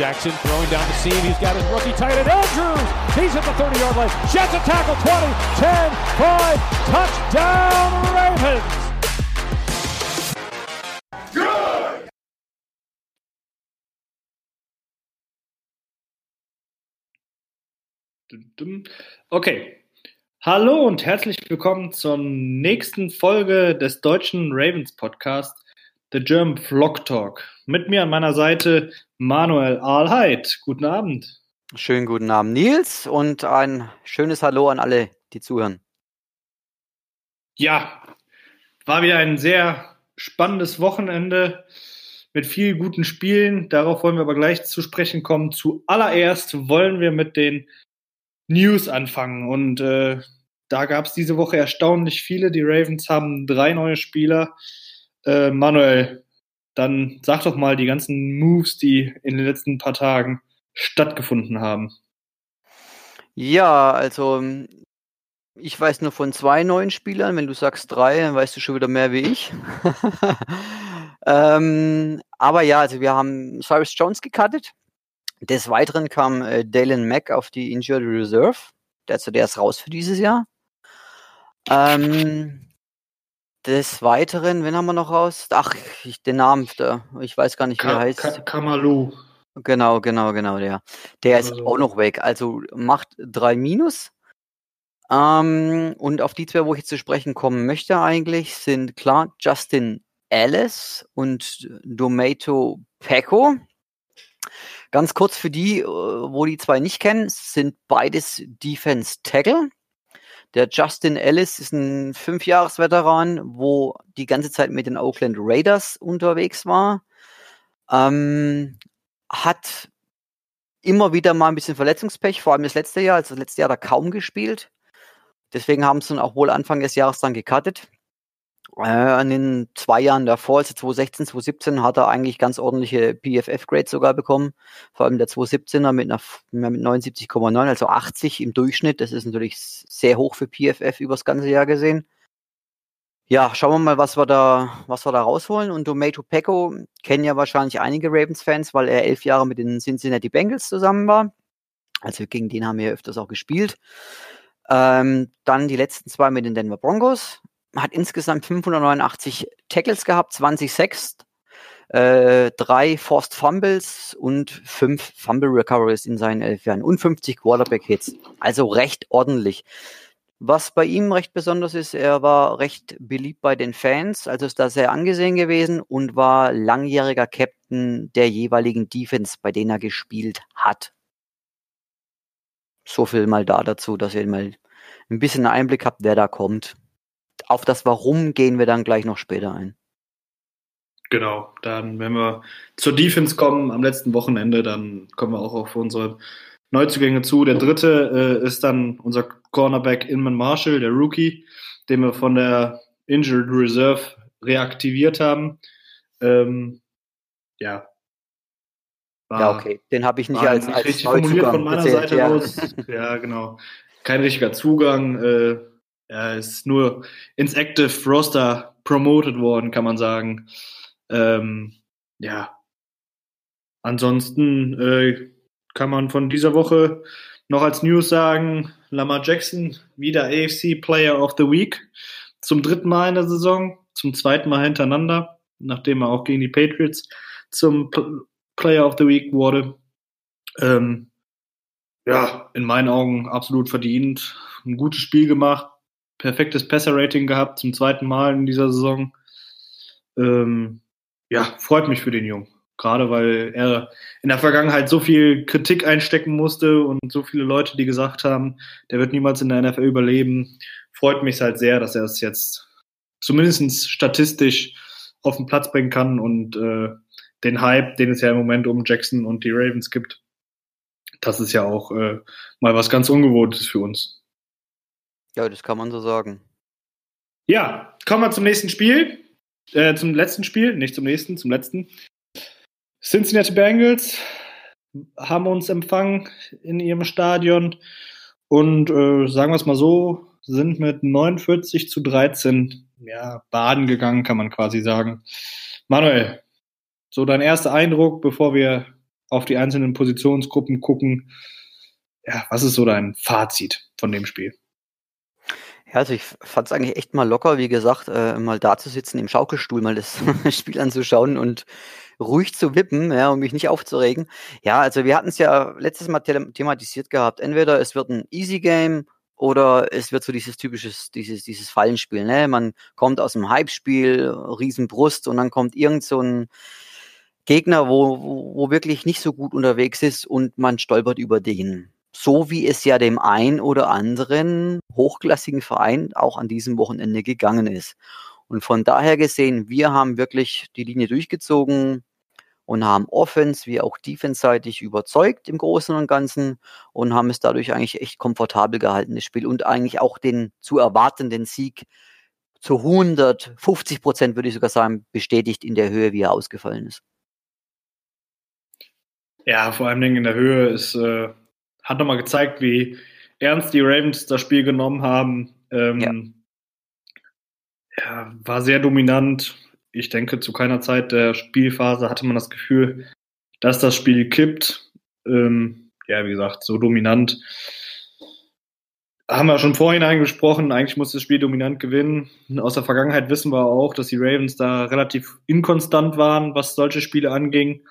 Jackson throwing down the seam. He's got his rookie tight end, Andrews. He's at the 30 yard line. Jets a tackle 20, 10, 5. Touchdown, Ravens. Good. Okay. Hallo und herzlich willkommen zur nächsten Folge des deutschen Ravens Podcast, The German Vlog Talk. Mit mir an meiner Seite Manuel Ahlheit. Guten Abend. Schönen guten Abend, Nils, und ein schönes Hallo an alle, die zuhören. Ja, war wieder ein sehr spannendes Wochenende mit vielen guten Spielen. Darauf wollen wir aber gleich zu sprechen kommen. Zuallererst wollen wir mit den News anfangen. Und äh, da gab es diese Woche erstaunlich viele. Die Ravens haben drei neue Spieler. Äh, Manuel, dann sag doch mal die ganzen Moves, die in den letzten paar Tagen stattgefunden haben. Ja, also ich weiß nur von zwei neuen Spielern. Wenn du sagst drei, dann weißt du schon wieder mehr wie ich. ähm, aber ja, also wir haben Cyrus Jones gecuttet. Des Weiteren kam äh, Dalen Mack auf die Injured Reserve. Der, also der ist raus für dieses Jahr. Ähm, des Weiteren, wen haben wir noch raus? Ach, ich, den Namen, der, ich weiß gar nicht, wie er heißt. Ka Kamalu. Genau, genau, genau, der. Der ist also. auch noch weg. Also macht drei Minus. Ähm, und auf die zwei, wo ich jetzt zu sprechen kommen möchte eigentlich, sind klar Justin Ellis und Domato Pecco. Ganz kurz für die, äh, wo die zwei nicht kennen, sind beides Defense Tackle. Der Justin Ellis ist ein Fünfjahresveteran, wo die ganze Zeit mit den Oakland Raiders unterwegs war. Ähm, hat immer wieder mal ein bisschen Verletzungspech, vor allem das letzte Jahr. Also das letzte Jahr er kaum gespielt. Deswegen haben sie ihn auch wohl Anfang des Jahres dann gecuttet. Äh, an den zwei Jahren davor, also 2016, 2017, hat er eigentlich ganz ordentliche PFF-Grades sogar bekommen. Vor allem der 2017er mit, mit 79,9, also 80 im Durchschnitt. Das ist natürlich sehr hoch für PFF übers ganze Jahr gesehen. Ja, schauen wir mal, was wir da, was wir da rausholen. Und Domato Pecco kennen ja wahrscheinlich einige Ravens-Fans, weil er elf Jahre mit den Cincinnati Bengals zusammen war. Also gegen den haben wir öfters auch gespielt. Ähm, dann die letzten zwei mit den Denver Broncos hat insgesamt 589 Tackles gehabt, 20 Sacks, äh, drei Forced Fumbles und fünf Fumble Recoveries in seinen elf Jahren und 50 Quarterback Hits. Also recht ordentlich. Was bei ihm recht besonders ist, er war recht beliebt bei den Fans, also ist da sehr angesehen gewesen und war langjähriger Captain der jeweiligen Defense, bei denen er gespielt hat. So viel mal da dazu, dass ihr mal ein bisschen Einblick habt, wer da kommt auf das Warum gehen wir dann gleich noch später ein. Genau, dann, wenn wir zur Defense kommen am letzten Wochenende, dann kommen wir auch auf unsere Neuzugänge zu. Der dritte äh, ist dann unser Cornerback Inman Marshall, der Rookie, den wir von der Injured Reserve reaktiviert haben. Ähm, ja. War, ja, okay. Den habe ich nicht als, als richtig formuliert von meiner erzählt, Seite ja. aus. Ja, genau. Kein richtiger Zugang. Äh, er ist nur ins Active Roster promoted worden, kann man sagen. Ähm, ja. Ansonsten äh, kann man von dieser Woche noch als News sagen, Lamar Jackson wieder AFC Player of the Week. Zum dritten Mal in der Saison, zum zweiten Mal hintereinander, nachdem er auch gegen die Patriots zum P Player of the Week wurde. Ähm, ja, in meinen Augen absolut verdient. Ein gutes Spiel gemacht, perfektes Passer-Rating gehabt, zum zweiten Mal in dieser Saison. Ähm, ja, freut mich für den Jungen. Gerade weil er in der Vergangenheit so viel Kritik einstecken musste und so viele Leute, die gesagt haben, der wird niemals in der NFL überleben. Freut mich halt sehr, dass er es jetzt zumindest statistisch auf den Platz bringen kann und äh, den Hype, den es ja im Moment um Jackson und die Ravens gibt, das ist ja auch äh, mal was ganz Ungewohntes für uns. Ja, das kann man so sagen. Ja, kommen wir zum nächsten Spiel. Äh, zum letzten Spiel, nicht zum nächsten, zum letzten. Cincinnati Bengals haben uns empfangen in ihrem Stadion und äh, sagen wir es mal so, sind mit 49 zu 13 ja, baden gegangen, kann man quasi sagen. Manuel, so dein erster Eindruck, bevor wir auf die einzelnen Positionsgruppen gucken. Ja, was ist so dein Fazit von dem Spiel? Ja, also ich fand es eigentlich echt mal locker, wie gesagt, äh, mal da zu sitzen im Schaukelstuhl, mal das Spiel anzuschauen und ruhig zu wippen, ja, um mich nicht aufzuregen. Ja, also wir hatten es ja letztes Mal thematisiert gehabt. Entweder es wird ein Easy Game oder es wird so dieses typisches, dieses, dieses Fallenspiel, ne? Man kommt aus dem Hype-Spiel, Riesenbrust und dann kommt irgend so ein Gegner, wo, wo, wo wirklich nicht so gut unterwegs ist und man stolpert über den. So wie es ja dem ein oder anderen hochklassigen Verein auch an diesem Wochenende gegangen ist. Und von daher gesehen, wir haben wirklich die Linie durchgezogen und haben Offense wie auch Defense-seitig überzeugt im Großen und Ganzen und haben es dadurch eigentlich echt komfortabel gehalten, das Spiel und eigentlich auch den zu erwartenden Sieg zu 150 Prozent, würde ich sogar sagen, bestätigt in der Höhe, wie er ausgefallen ist. Ja, vor allen Dingen in der Höhe ist, äh, hat nochmal gezeigt, wie ernst die Ravens das Spiel genommen haben. Ähm, ja ja, war sehr dominant. Ich denke, zu keiner Zeit der Spielphase hatte man das Gefühl, dass das Spiel kippt. Ähm, ja, wie gesagt, so dominant. Haben wir schon vorhin angesprochen, eigentlich muss das Spiel dominant gewinnen. Aus der Vergangenheit wissen wir auch, dass die Ravens da relativ inkonstant waren, was solche Spiele anging.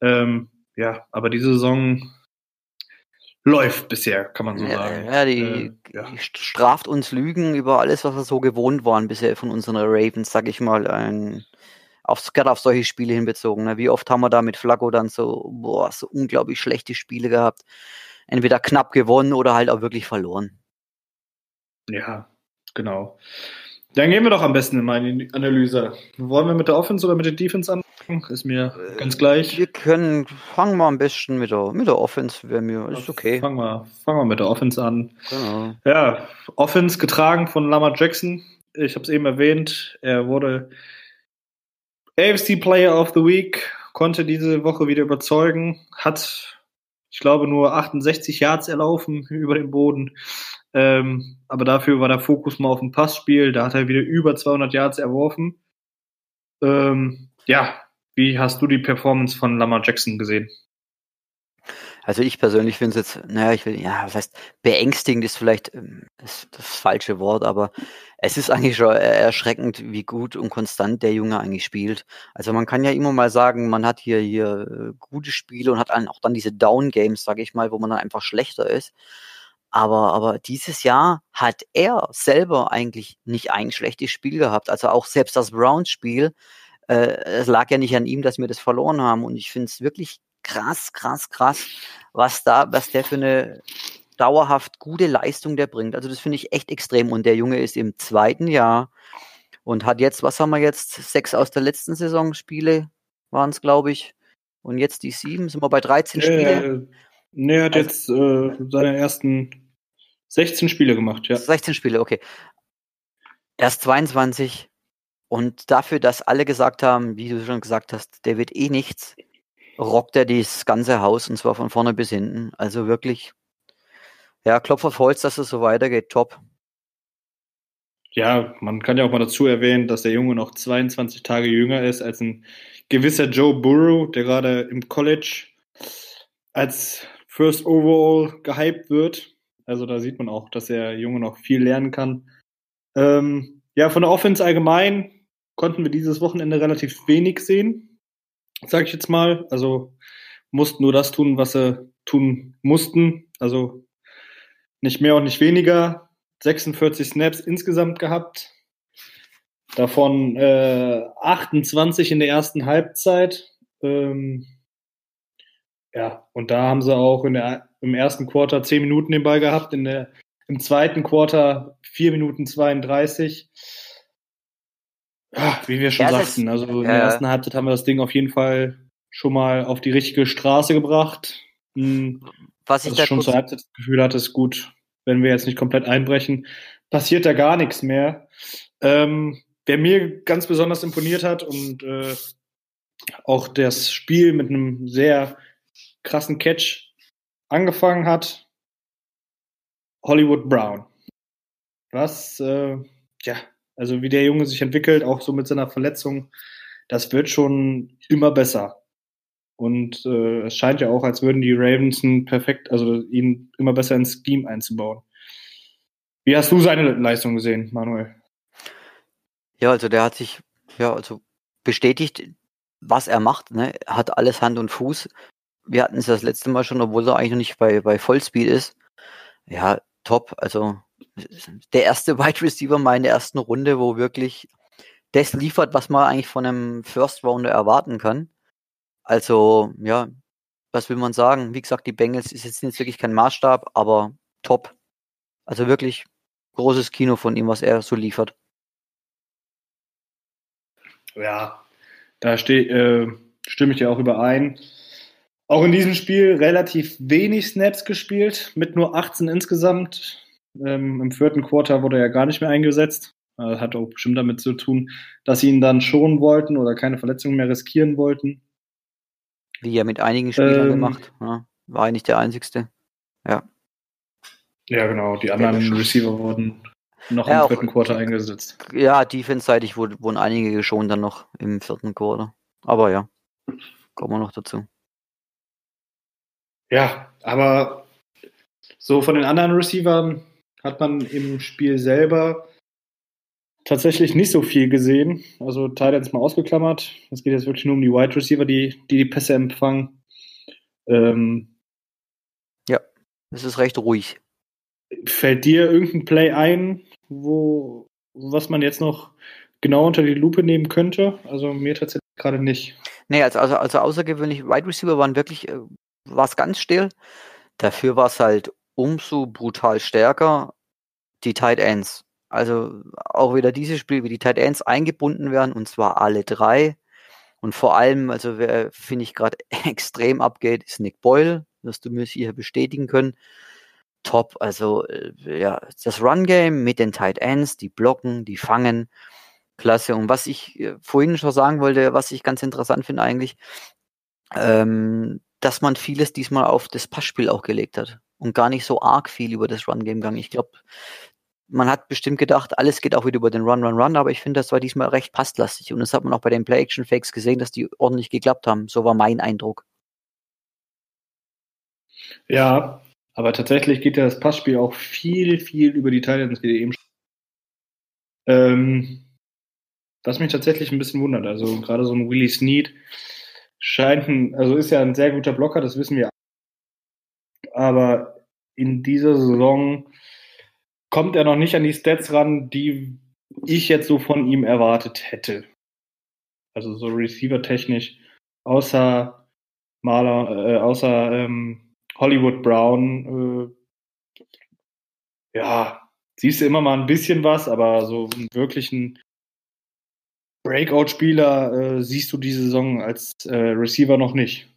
Ähm, ja, aber diese Saison läuft bisher, kann man so ja, sagen. Ja, die, äh, ja. straft uns Lügen über alles, was wir so gewohnt waren bisher von unseren Ravens, sag ich mal, ein, aufs, gerade auf solche Spiele hinbezogen. Ne? Wie oft haben wir da mit Flacco dann so, boah, so unglaublich schlechte Spiele gehabt. Entweder knapp gewonnen oder halt auch wirklich verloren. Ja, genau. Dann gehen wir doch am besten in meine Analyse. Wollen wir mit der Offense oder mit der Defense anfangen? Ist mir äh, ganz gleich. Wir können, fangen wir am besten mit der, mit der Offense, wäre mir, ist okay. Fangen wir, fangen wir mit der Offense an. Genau. Ja, Offense getragen von Lamar Jackson. Ich habe es eben erwähnt, er wurde AFC Player of the Week, konnte diese Woche wieder überzeugen, hat, ich glaube, nur 68 Yards erlaufen über den Boden. Ähm, aber dafür war der Fokus mal auf dem Passspiel. Da hat er wieder über 200 Yards erworfen. Ähm, ja, wie hast du die Performance von Lamar Jackson gesehen? Also ich persönlich finde es jetzt, naja, ich will, ja, was heißt, beängstigend ist vielleicht ähm, das, falsche Wort, aber es ist eigentlich schon erschreckend, wie gut und konstant der Junge eigentlich spielt. Also man kann ja immer mal sagen, man hat hier hier äh, gute Spiele und hat auch dann diese Down Games, sage ich mal, wo man dann einfach schlechter ist. Aber, aber dieses Jahr hat er selber eigentlich nicht ein schlechtes Spiel gehabt. Also auch selbst das Browns-Spiel, äh, es lag ja nicht an ihm, dass wir das verloren haben. Und ich finde es wirklich krass, krass, krass, was da, was der für eine dauerhaft gute Leistung der bringt. Also das finde ich echt extrem. Und der Junge ist im zweiten Jahr und hat jetzt, was haben wir jetzt? Sechs aus der letzten Saison Spiele waren es, glaube ich. Und jetzt die sieben, sind wir bei 13 ja, Spiele. Nee, er hat also, jetzt äh, seine ersten 16 Spiele gemacht, ja. 16 Spiele, okay. Er ist 22 und dafür, dass alle gesagt haben, wie du schon gesagt hast, der wird eh nichts, rockt er das ganze Haus und zwar von vorne bis hinten. Also wirklich, ja, Klopf auf Holz, dass es so weitergeht, top. Ja, man kann ja auch mal dazu erwähnen, dass der Junge noch 22 Tage jünger ist als ein gewisser Joe Burrow, der gerade im College als First Overall gehypt wird. Also da sieht man auch, dass der Junge noch viel lernen kann. Ähm, ja, von der Offense allgemein konnten wir dieses Wochenende relativ wenig sehen, sage ich jetzt mal. Also mussten nur das tun, was sie tun mussten. Also nicht mehr und nicht weniger. 46 Snaps insgesamt gehabt. Davon äh, 28 in der ersten Halbzeit. Ähm, ja, und da haben sie auch in der, im ersten Quarter 10 Minuten den Ball gehabt, in der, im zweiten Quarter 4 Minuten 32. Ja, wie wir schon ja, sagten, also in der ersten Halbzeit haben wir das Ding auf jeden Fall schon mal auf die richtige Straße gebracht. Hm, Was ich da schon zur Halbzeit das Gefühl hatte, ist gut, wenn wir jetzt nicht komplett einbrechen, passiert da gar nichts mehr. Ähm, wer mir ganz besonders imponiert hat und äh, auch das Spiel mit einem sehr krassen Catch angefangen hat, Hollywood Brown. Was, äh, ja, also wie der Junge sich entwickelt, auch so mit seiner Verletzung, das wird schon immer besser. Und äh, es scheint ja auch, als würden die Ravens perfekt, also ihn immer besser ins Scheme einzubauen. Wie hast du seine Leistung gesehen, Manuel? Ja, also der hat sich ja also bestätigt, was er macht. Ne? Hat alles Hand und Fuß. Wir hatten es das letzte Mal schon, obwohl er eigentlich noch nicht bei, bei Vollspeed ist. Ja, top. Also der erste Wide Receiver mal in der ersten Runde, wo wirklich das liefert, was man eigentlich von einem First Rounder erwarten kann. Also, ja, was will man sagen? Wie gesagt, die Bengals ist jetzt, jetzt wirklich kein Maßstab, aber top. Also wirklich großes Kino von ihm, was er so liefert. Ja, da steh, äh, stimme ich dir auch überein. Auch in diesem Spiel relativ wenig Snaps gespielt, mit nur 18 insgesamt. Ähm, Im vierten Quarter wurde er ja gar nicht mehr eingesetzt. Das hat auch bestimmt damit zu tun, dass sie ihn dann schonen wollten oder keine Verletzungen mehr riskieren wollten. Wie er mit einigen Spielern ähm, gemacht. Ja, war er nicht der Einzigste. Ja. Ja, genau. Die anderen Receiver wurden noch ja, im vierten Quarter eingesetzt. Ja, defense-seitig wurden einige geschont dann noch im vierten Quarter. Aber ja, kommen wir noch dazu. Ja, aber so von den anderen Receivern hat man im Spiel selber tatsächlich nicht so viel gesehen. Also Titans mal ausgeklammert. Es geht jetzt wirklich nur um die Wide Receiver, die die, die Pässe empfangen. Ähm, ja, es ist recht ruhig. Fällt dir irgendein Play ein, wo was man jetzt noch genau unter die Lupe nehmen könnte? Also mir tatsächlich gerade nicht. Nee, also, also, also außergewöhnlich, Wide Receiver waren wirklich, äh, war es ganz still. Dafür war es halt umso brutal stärker, die Tight Ends. Also auch wieder dieses Spiel, wie die Tight Ends eingebunden werden, und zwar alle drei. Und vor allem, also wer finde ich gerade extrem abgeht, ist Nick Boyle, wirst du mir hier bestätigen können top. Also äh, ja, das Run-Game mit den Tight Ends, die blocken, die fangen, klasse. Und was ich äh, vorhin schon sagen wollte, was ich ganz interessant finde eigentlich, ähm, dass man vieles diesmal auf das Passspiel auch gelegt hat und gar nicht so arg viel über das Run-Game gegangen. Ich glaube, man hat bestimmt gedacht, alles geht auch wieder über den Run, Run, Run, aber ich finde, das war diesmal recht passlastig. Und das hat man auch bei den Play-Action-Fakes gesehen, dass die ordentlich geklappt haben. So war mein Eindruck. Ja, aber tatsächlich geht ja das Passspiel auch viel, viel über die Titans, wie ihr eben ähm, Was mich tatsächlich ein bisschen wundert. Also gerade so ein Willie Snead scheint ein, also ist ja ein sehr guter Blocker, das wissen wir. Aber in dieser Saison kommt er noch nicht an die Stats ran, die ich jetzt so von ihm erwartet hätte. Also so Receiver-technisch, außer Maler, äh, außer ähm, Hollywood Brown, äh, ja, siehst du immer mal ein bisschen was, aber so einen wirklichen Breakout-Spieler äh, siehst du diese Saison als äh, Receiver noch nicht.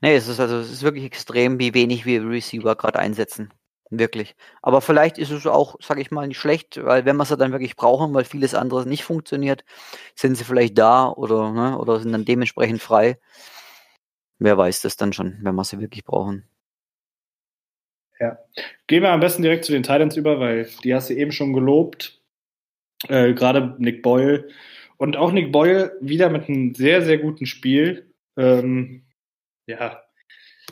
Nee, es ist also es ist wirklich extrem, wie wenig wir Receiver gerade einsetzen. Wirklich. Aber vielleicht ist es auch, sag ich mal, nicht schlecht, weil wenn wir sie dann wirklich brauchen, weil vieles andere nicht funktioniert, sind sie vielleicht da oder, ne, oder sind dann dementsprechend frei. Wer weiß das dann schon, wenn wir sie wirklich brauchen. Ja. Gehen wir am besten direkt zu den Titans über, weil die hast du eben schon gelobt. Äh, Gerade Nick Boyle. Und auch Nick Boyle wieder mit einem sehr, sehr guten Spiel. Ähm, ja,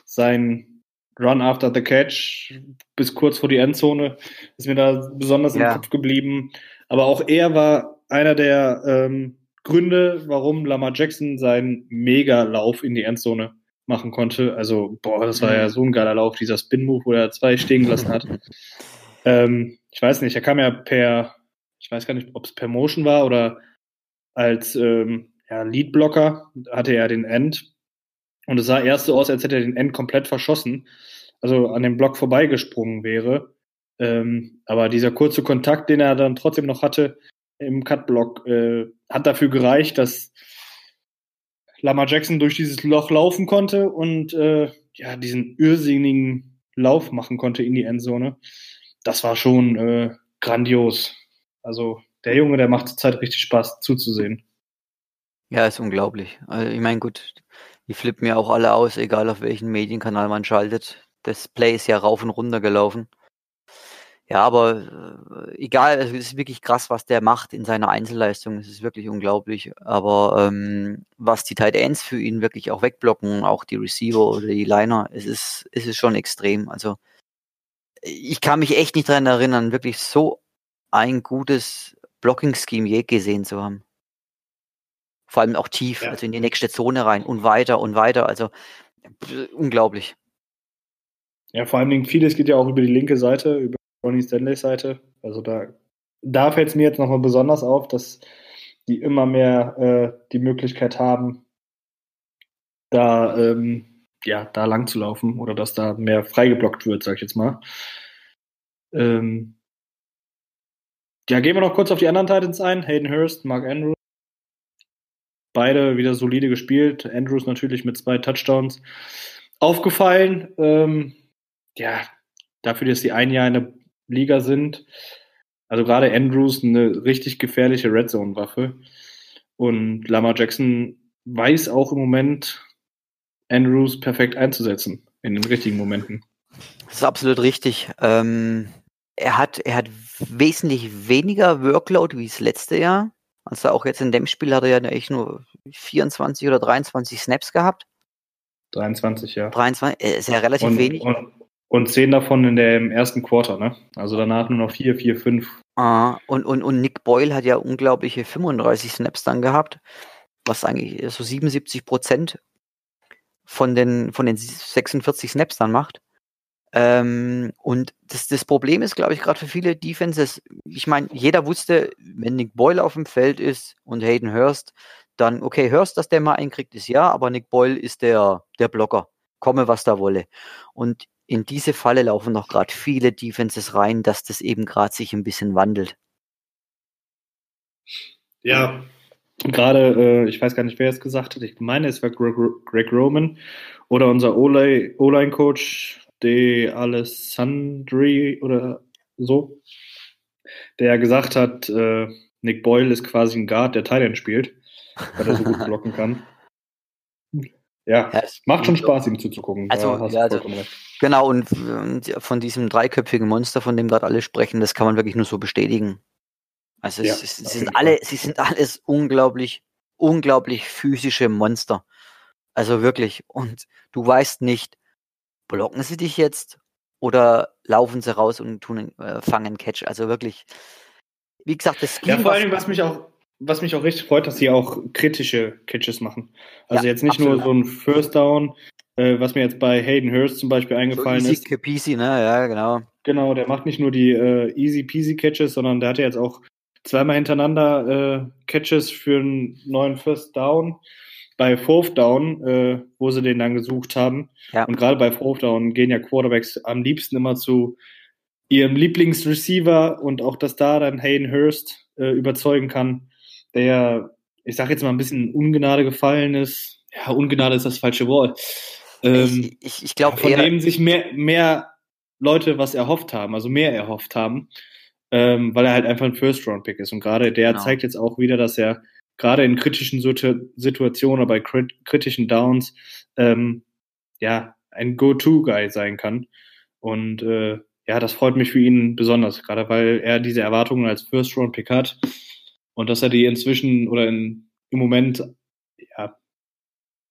sein Run after the Catch bis kurz vor die Endzone ist mir da besonders ja. im Kopf geblieben. Aber auch er war einer der ähm, Gründe, warum Lamar Jackson seinen Mega-Lauf in die Endzone machen konnte. Also, boah, das war ja mhm. so ein geiler Lauf, dieser Spin-Move, wo er zwei stehen gelassen hat. ähm, ich weiß nicht, er kam ja per, ich weiß gar nicht, ob es per Motion war oder als ähm, ja, Lead-Blocker hatte er den End. Und es sah erst so aus, als hätte er den End komplett verschossen, also an dem Block vorbeigesprungen wäre. Ähm, aber dieser kurze Kontakt, den er dann trotzdem noch hatte im Cut-Block, äh, hat dafür gereicht, dass Lamar Jackson durch dieses Loch laufen konnte und äh, ja, diesen irrsinnigen Lauf machen konnte in die Endzone. Das war schon äh, grandios. Also der Junge, der macht zurzeit richtig Spaß zuzusehen. Ja, ist unglaublich. Also ich meine, gut, die flippen ja auch alle aus, egal auf welchen Medienkanal man schaltet. Das Play ist ja rauf und runter gelaufen. Ja, aber äh, egal, es ist wirklich krass, was der macht in seiner Einzelleistung. Es ist wirklich unglaublich. Aber ähm, was die Tight Ends für ihn wirklich auch wegblocken, auch die Receiver oder die Liner, es ist, es ist schon extrem. Also ich kann mich echt nicht daran erinnern, wirklich so ein gutes Blocking-Scheme je gesehen zu haben. Vor allem auch tief, ja. also in die nächste Zone rein und weiter und weiter. Also unglaublich. Ja, vor allen Dingen vieles geht ja auch über die linke Seite, über Ronnie Stanleys Seite. Also da, da fällt es mir jetzt nochmal besonders auf, dass die immer mehr äh, die Möglichkeit haben, da, ähm, ja, da lang zu laufen oder dass da mehr freigeblockt wird, sag ich jetzt mal. Ähm, ja, gehen wir noch kurz auf die anderen Titans ein. Hayden Hurst, Mark Andrews. Beide wieder solide gespielt. Andrews natürlich mit zwei Touchdowns. Aufgefallen, ähm, ja, dafür, dass sie ein Jahr in der Liga sind. Also gerade Andrews eine richtig gefährliche Red Zone Waffe. Und Lamar Jackson weiß auch im Moment, Andrews perfekt einzusetzen in den richtigen Momenten. Das ist absolut richtig. Ähm, er hat, er hat wesentlich weniger Workload wie das letzte Jahr. Also auch jetzt in dem Spiel hat er ja echt nur 24 oder 23 Snaps gehabt. 23, ja. 23, ist ja relativ und, wenig. Und, und zehn davon in dem ersten Quarter, ne? Also danach nur noch vier, vier, fünf. Ah, und, und, und Nick Boyle hat ja unglaubliche 35 Snaps dann gehabt, was eigentlich so 77 Prozent von den, von den 46 Snaps dann macht. Ähm, und das, das Problem ist, glaube ich, gerade für viele Defenses, ich meine, jeder wusste, wenn Nick Boyle auf dem Feld ist und Hayden Hurst, dann, okay, Hurst, dass der mal einkriegt, ist ja, aber Nick Boyle ist der, der Blocker. Komme, was da wolle. Und in diese Falle laufen noch gerade viele Defenses rein, dass das eben gerade sich ein bisschen wandelt. Ja, gerade, äh, ich weiß gar nicht, wer es gesagt hat, ich meine, es war Greg, Roman oder unser O-Line-Coach, De Alessandri oder so, der gesagt hat, äh, Nick Boyle ist quasi ein Guard, der Thailand spielt, weil er so gut blocken kann. Ja, ja es macht schon Spaß, ihm zuzugucken. Also, ja, also genau, und, und, von diesem dreiköpfigen Monster, von dem gerade alle sprechen, das kann man wirklich nur so bestätigen. Also ja, es, es sind alle, sie sind alles unglaublich, unglaublich physische Monster. Also wirklich. Und du weißt nicht, blocken sie dich jetzt oder laufen sie raus und tun äh, fangen Catch. Also wirklich, wie gesagt, das Scheme, Ja, vor allem, was mich auch was mich auch richtig freut, dass sie auch kritische Catches machen. Also ja, jetzt nicht absolut. nur so ein First Down, äh, was mir jetzt bei Hayden Hurst zum Beispiel eingefallen so easy ist. Peasy, ne? Ja, genau. Genau, der macht nicht nur die äh, easy peasy Catches, sondern der hat ja jetzt auch zweimal hintereinander äh, Catches für einen neuen First Down. Bei Fourth Down, äh, wo sie den dann gesucht haben. Ja. Und gerade bei Fourth Down gehen ja Quarterbacks am liebsten immer zu ihrem Lieblingsreceiver und auch, dass da dann Hayden Hurst äh, überzeugen kann der, ich sag jetzt mal, ein bisschen Ungnade gefallen ist. Ja, Ungnade ist das falsche Wort. Ähm, ich ich, ich glaube, von dem sich mehr, mehr Leute was erhofft haben, also mehr erhofft haben, ähm, weil er halt einfach ein First-Round-Pick ist. Und gerade der genau. zeigt jetzt auch wieder, dass er gerade in kritischen Situationen oder bei kritischen Downs ähm, ja ein Go-To-Guy sein kann. Und äh, ja, das freut mich für ihn besonders, gerade weil er diese Erwartungen als First-Round-Pick hat. Und dass er die inzwischen oder in, im Moment ja,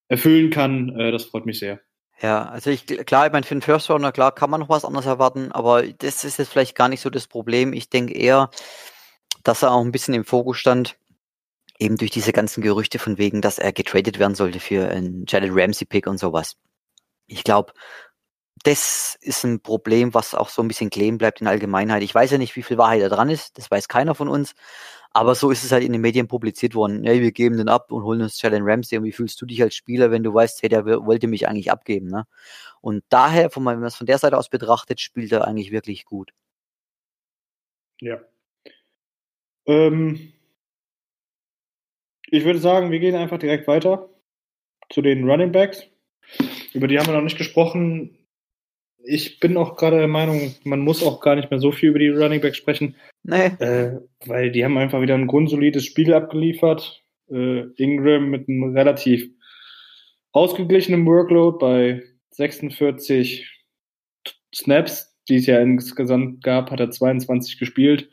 erfüllen kann, äh, das freut mich sehr. Ja, also ich klar, ich meine, für einen First Rounder, klar, kann man noch was anderes erwarten, aber das ist jetzt vielleicht gar nicht so das Problem. Ich denke eher, dass er auch ein bisschen im Fokus stand, eben durch diese ganzen Gerüchte von wegen, dass er getradet werden sollte für einen Jared Ramsey-Pick und sowas. Ich glaube, das ist ein Problem, was auch so ein bisschen kleben bleibt in Allgemeinheit. Ich weiß ja nicht, wie viel Wahrheit da dran ist, das weiß keiner von uns, aber so ist es halt in den Medien publiziert worden. Hey, wir geben den ab und holen uns Jalen Ramsey. Und wie fühlst du dich als Spieler, wenn du weißt, hey, der wollte mich eigentlich abgeben, ne? Und daher, wenn man es von der Seite aus betrachtet, spielt er eigentlich wirklich gut. Ja. Ähm, ich würde sagen, wir gehen einfach direkt weiter. zu den Running Backs. Über die haben wir noch nicht gesprochen. Ich bin auch gerade der Meinung, man muss auch gar nicht mehr so viel über die Running Backs sprechen. Nee. Äh, weil die haben einfach wieder ein grundsolides Spiel abgeliefert. Äh, Ingram mit einem relativ ausgeglichenen Workload bei 46 Snaps, die es ja insgesamt gab, hat er 22 gespielt.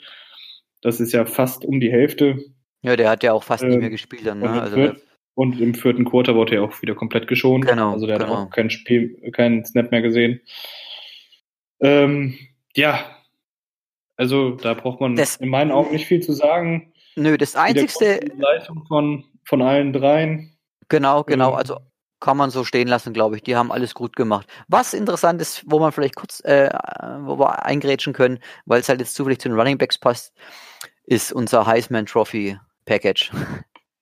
Das ist ja fast um die Hälfte. Ja, der hat ja auch fast ähm, nicht mehr gespielt dann. Ne? Und, also, vier, und, im vierten Quarter wurde er auch wieder komplett geschont. Genau, also der genau. hat auch kein Spiel, keinen Snap mehr gesehen. Ähm, ja, also da braucht man Das- in meinen Augen nicht viel zu sagen. Nö, das einzigste, große Leistung von, von allen dreien. genau, genau, Ähm, also kann man so stehen lassen, glaube ich. Die haben alles gut gemacht. Was interessant ist, wo man vielleicht kurz, äh, wo wir eingrätschen können, weil es halt jetzt zufällig zu den Running Backs passt, ist unser Heisman Trophy Package.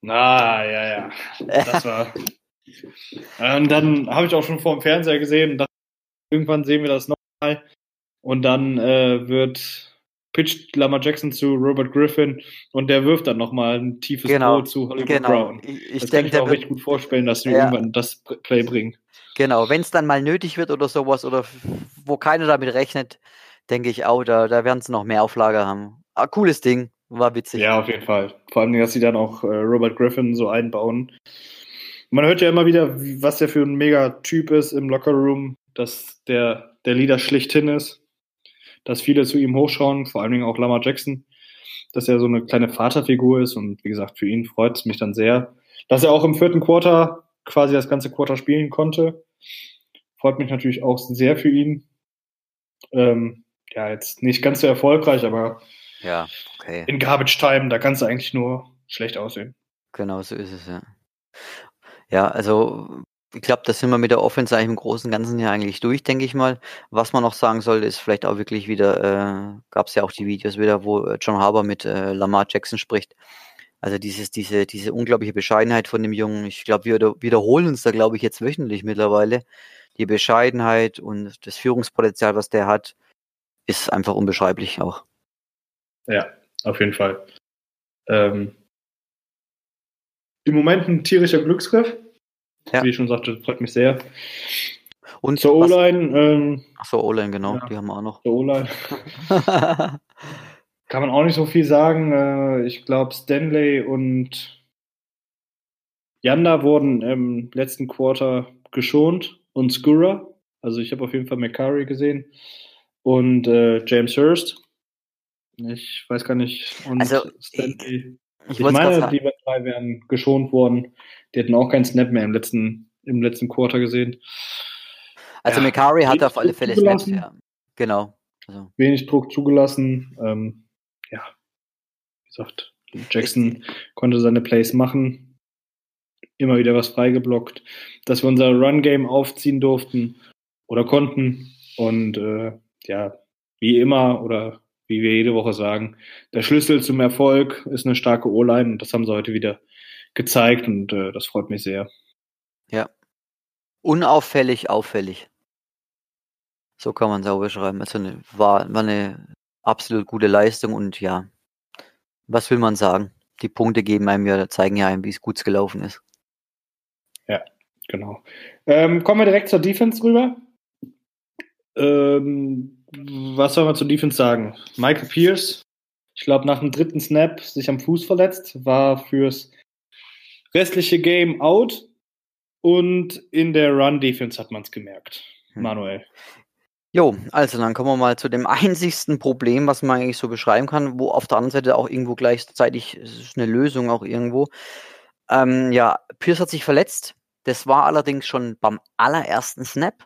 Na, ja, ja. Das war. und dann habe ich auch schon vor dem Fernseher gesehen dachte, irgendwann sehen wir das nochmal. Und dann äh, wird pitcht Lamar Jackson zu Robert Griffin und der wirft dann nochmal ein tiefes Genau, Throw zu Hollywood Genau. Brown. Ich, ich das kann denke, ich mir auch richtig gut vorstellen, dass wir Ja. irgendwann das Play bringen. genau, wenn es dann mal nötig wird oder sowas oder wo keiner damit rechnet, denke ich auch, da, da werden sie noch mehr Auflage haben. Ah, cooles Ding, war witzig. Ja, auf jeden Fall. Vor allem, dass sie dann auch äh, Robert Griffin so einbauen. Man hört ja immer wieder, wie- was der für ein Mega-Typ ist im Lockerroom, dass der, der Leader schlichthin ist, dass viele zu ihm hochschauen, vor allen Dingen auch Lamar Jackson, dass er so eine kleine Vaterfigur ist und wie gesagt, für ihn freut es mich dann sehr, dass er auch im vierten Quarter quasi das ganze Quarter spielen konnte. Freut mich natürlich auch sehr für ihn. Ähm, ja, jetzt nicht ganz so erfolgreich, aber Ja, okay. in Garbage Time, da kannst du eigentlich nur schlecht aussehen. Genau, so ist es, ja. Ja, also ich glaube, da sind wir mit der Offense eigentlich im Großen und Ganzen ja eigentlich durch, denke ich mal. Was man noch sagen sollte, ist vielleicht auch wirklich wieder, äh, gab es ja auch die Videos wieder, wo äh, John Harbour mit äh, Lamar Jackson spricht. Also dieses, diese, diese unglaubliche Bescheidenheit von dem Jungen. Ich glaube, wir wieder- wiederholen uns da, glaube ich, jetzt wöchentlich mittlerweile. Die Bescheidenheit und das Führungspotenzial, was der hat, ist einfach unbeschreiblich auch. Ja, auf jeden Fall. Ähm, Im Moment ein tierischer Glücksgriff. Ja. Wie ich schon sagte, freut mich sehr. Und Zur O-Line, ähm, Ach so, O-Line, genau, Ja. die haben wir auch noch. zur O-Line kann man auch nicht so viel sagen. Äh, ich glaube, Stanley und Yanda wurden im letzten Quarter geschont und Skura. Also ich habe auf jeden Fall McCurry gesehen und äh, James Hurst. Ich weiß gar nicht. Und Also, Stanley. ich Ich, gerade meine, die drei wären geschont worden. Die hätten auch keinen Snap mehr im letzten, im letzten Quarter gesehen. Also Ja, McCarry hat auf alle Fälle Snaps, ja. Genau. Also, Wenig Druck zugelassen. Ähm, ja, wie gesagt, Jackson konnte seine Plays machen. Immer wieder was freigeblockt. Dass wir unser Run-Game aufziehen durften oder konnten. Und äh, ja, wie immer oder wie wir jede Woche sagen, der Schlüssel zum Erfolg ist eine starke O-Line und das haben sie heute wieder gezeigt und äh, das freut mich sehr. unauffällig, auffällig. So kann man es auch beschreiben. Also eine, war, war eine absolut gute Leistung und ja, was will man sagen? Die Punkte geben einem ja, zeigen ja einem, wie es gut gelaufen ist. Genau. Ähm, kommen wir direkt zur Defense rüber. Ähm, was soll man zur Defense sagen? Michael Pierce, ich glaube, nach dem dritten Snap sich am Fuß verletzt, war fürs restliche Game out und in der Run-Defense hat man es gemerkt. Hm. Manuel. Jo, also dann kommen wir mal zu dem einzigsten Problem, was man eigentlich so beschreiben kann, wo auf der anderen Seite auch irgendwo gleichzeitig, ist eine Lösung auch irgendwo. Ähm, ja, Pierce hat sich verletzt. Das war allerdings schon beim allerersten Snap,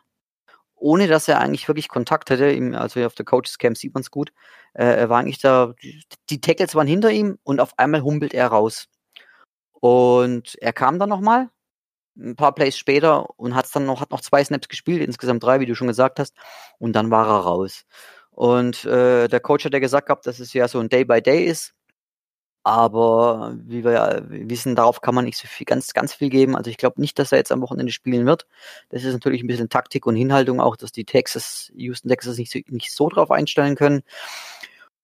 ohne dass er eigentlich wirklich Kontakt hatte. Im, also auf der Coaches Camp sieht man es gut. Äh, er war eigentlich da, die, Tackles waren hinter ihm und auf einmal humpelt er raus. Und er kam dann nochmal, ein paar Plays später und hat's dann noch, hat noch zwei Snaps gespielt, insgesamt drei, wie du schon gesagt hast, und dann war er raus. Und äh, der Coach hat ja gesagt gehabt, dass es ja so ein Day by Day ist. Aber wie wir ja wissen, darauf kann man nicht so viel, ganz, ganz viel geben. Also ich glaube nicht, dass er jetzt am Wochenende spielen wird. Das ist natürlich ein bisschen Taktik und Hinhaltung auch, dass die Texas, Houston Texas nicht so, nicht so drauf einstellen können.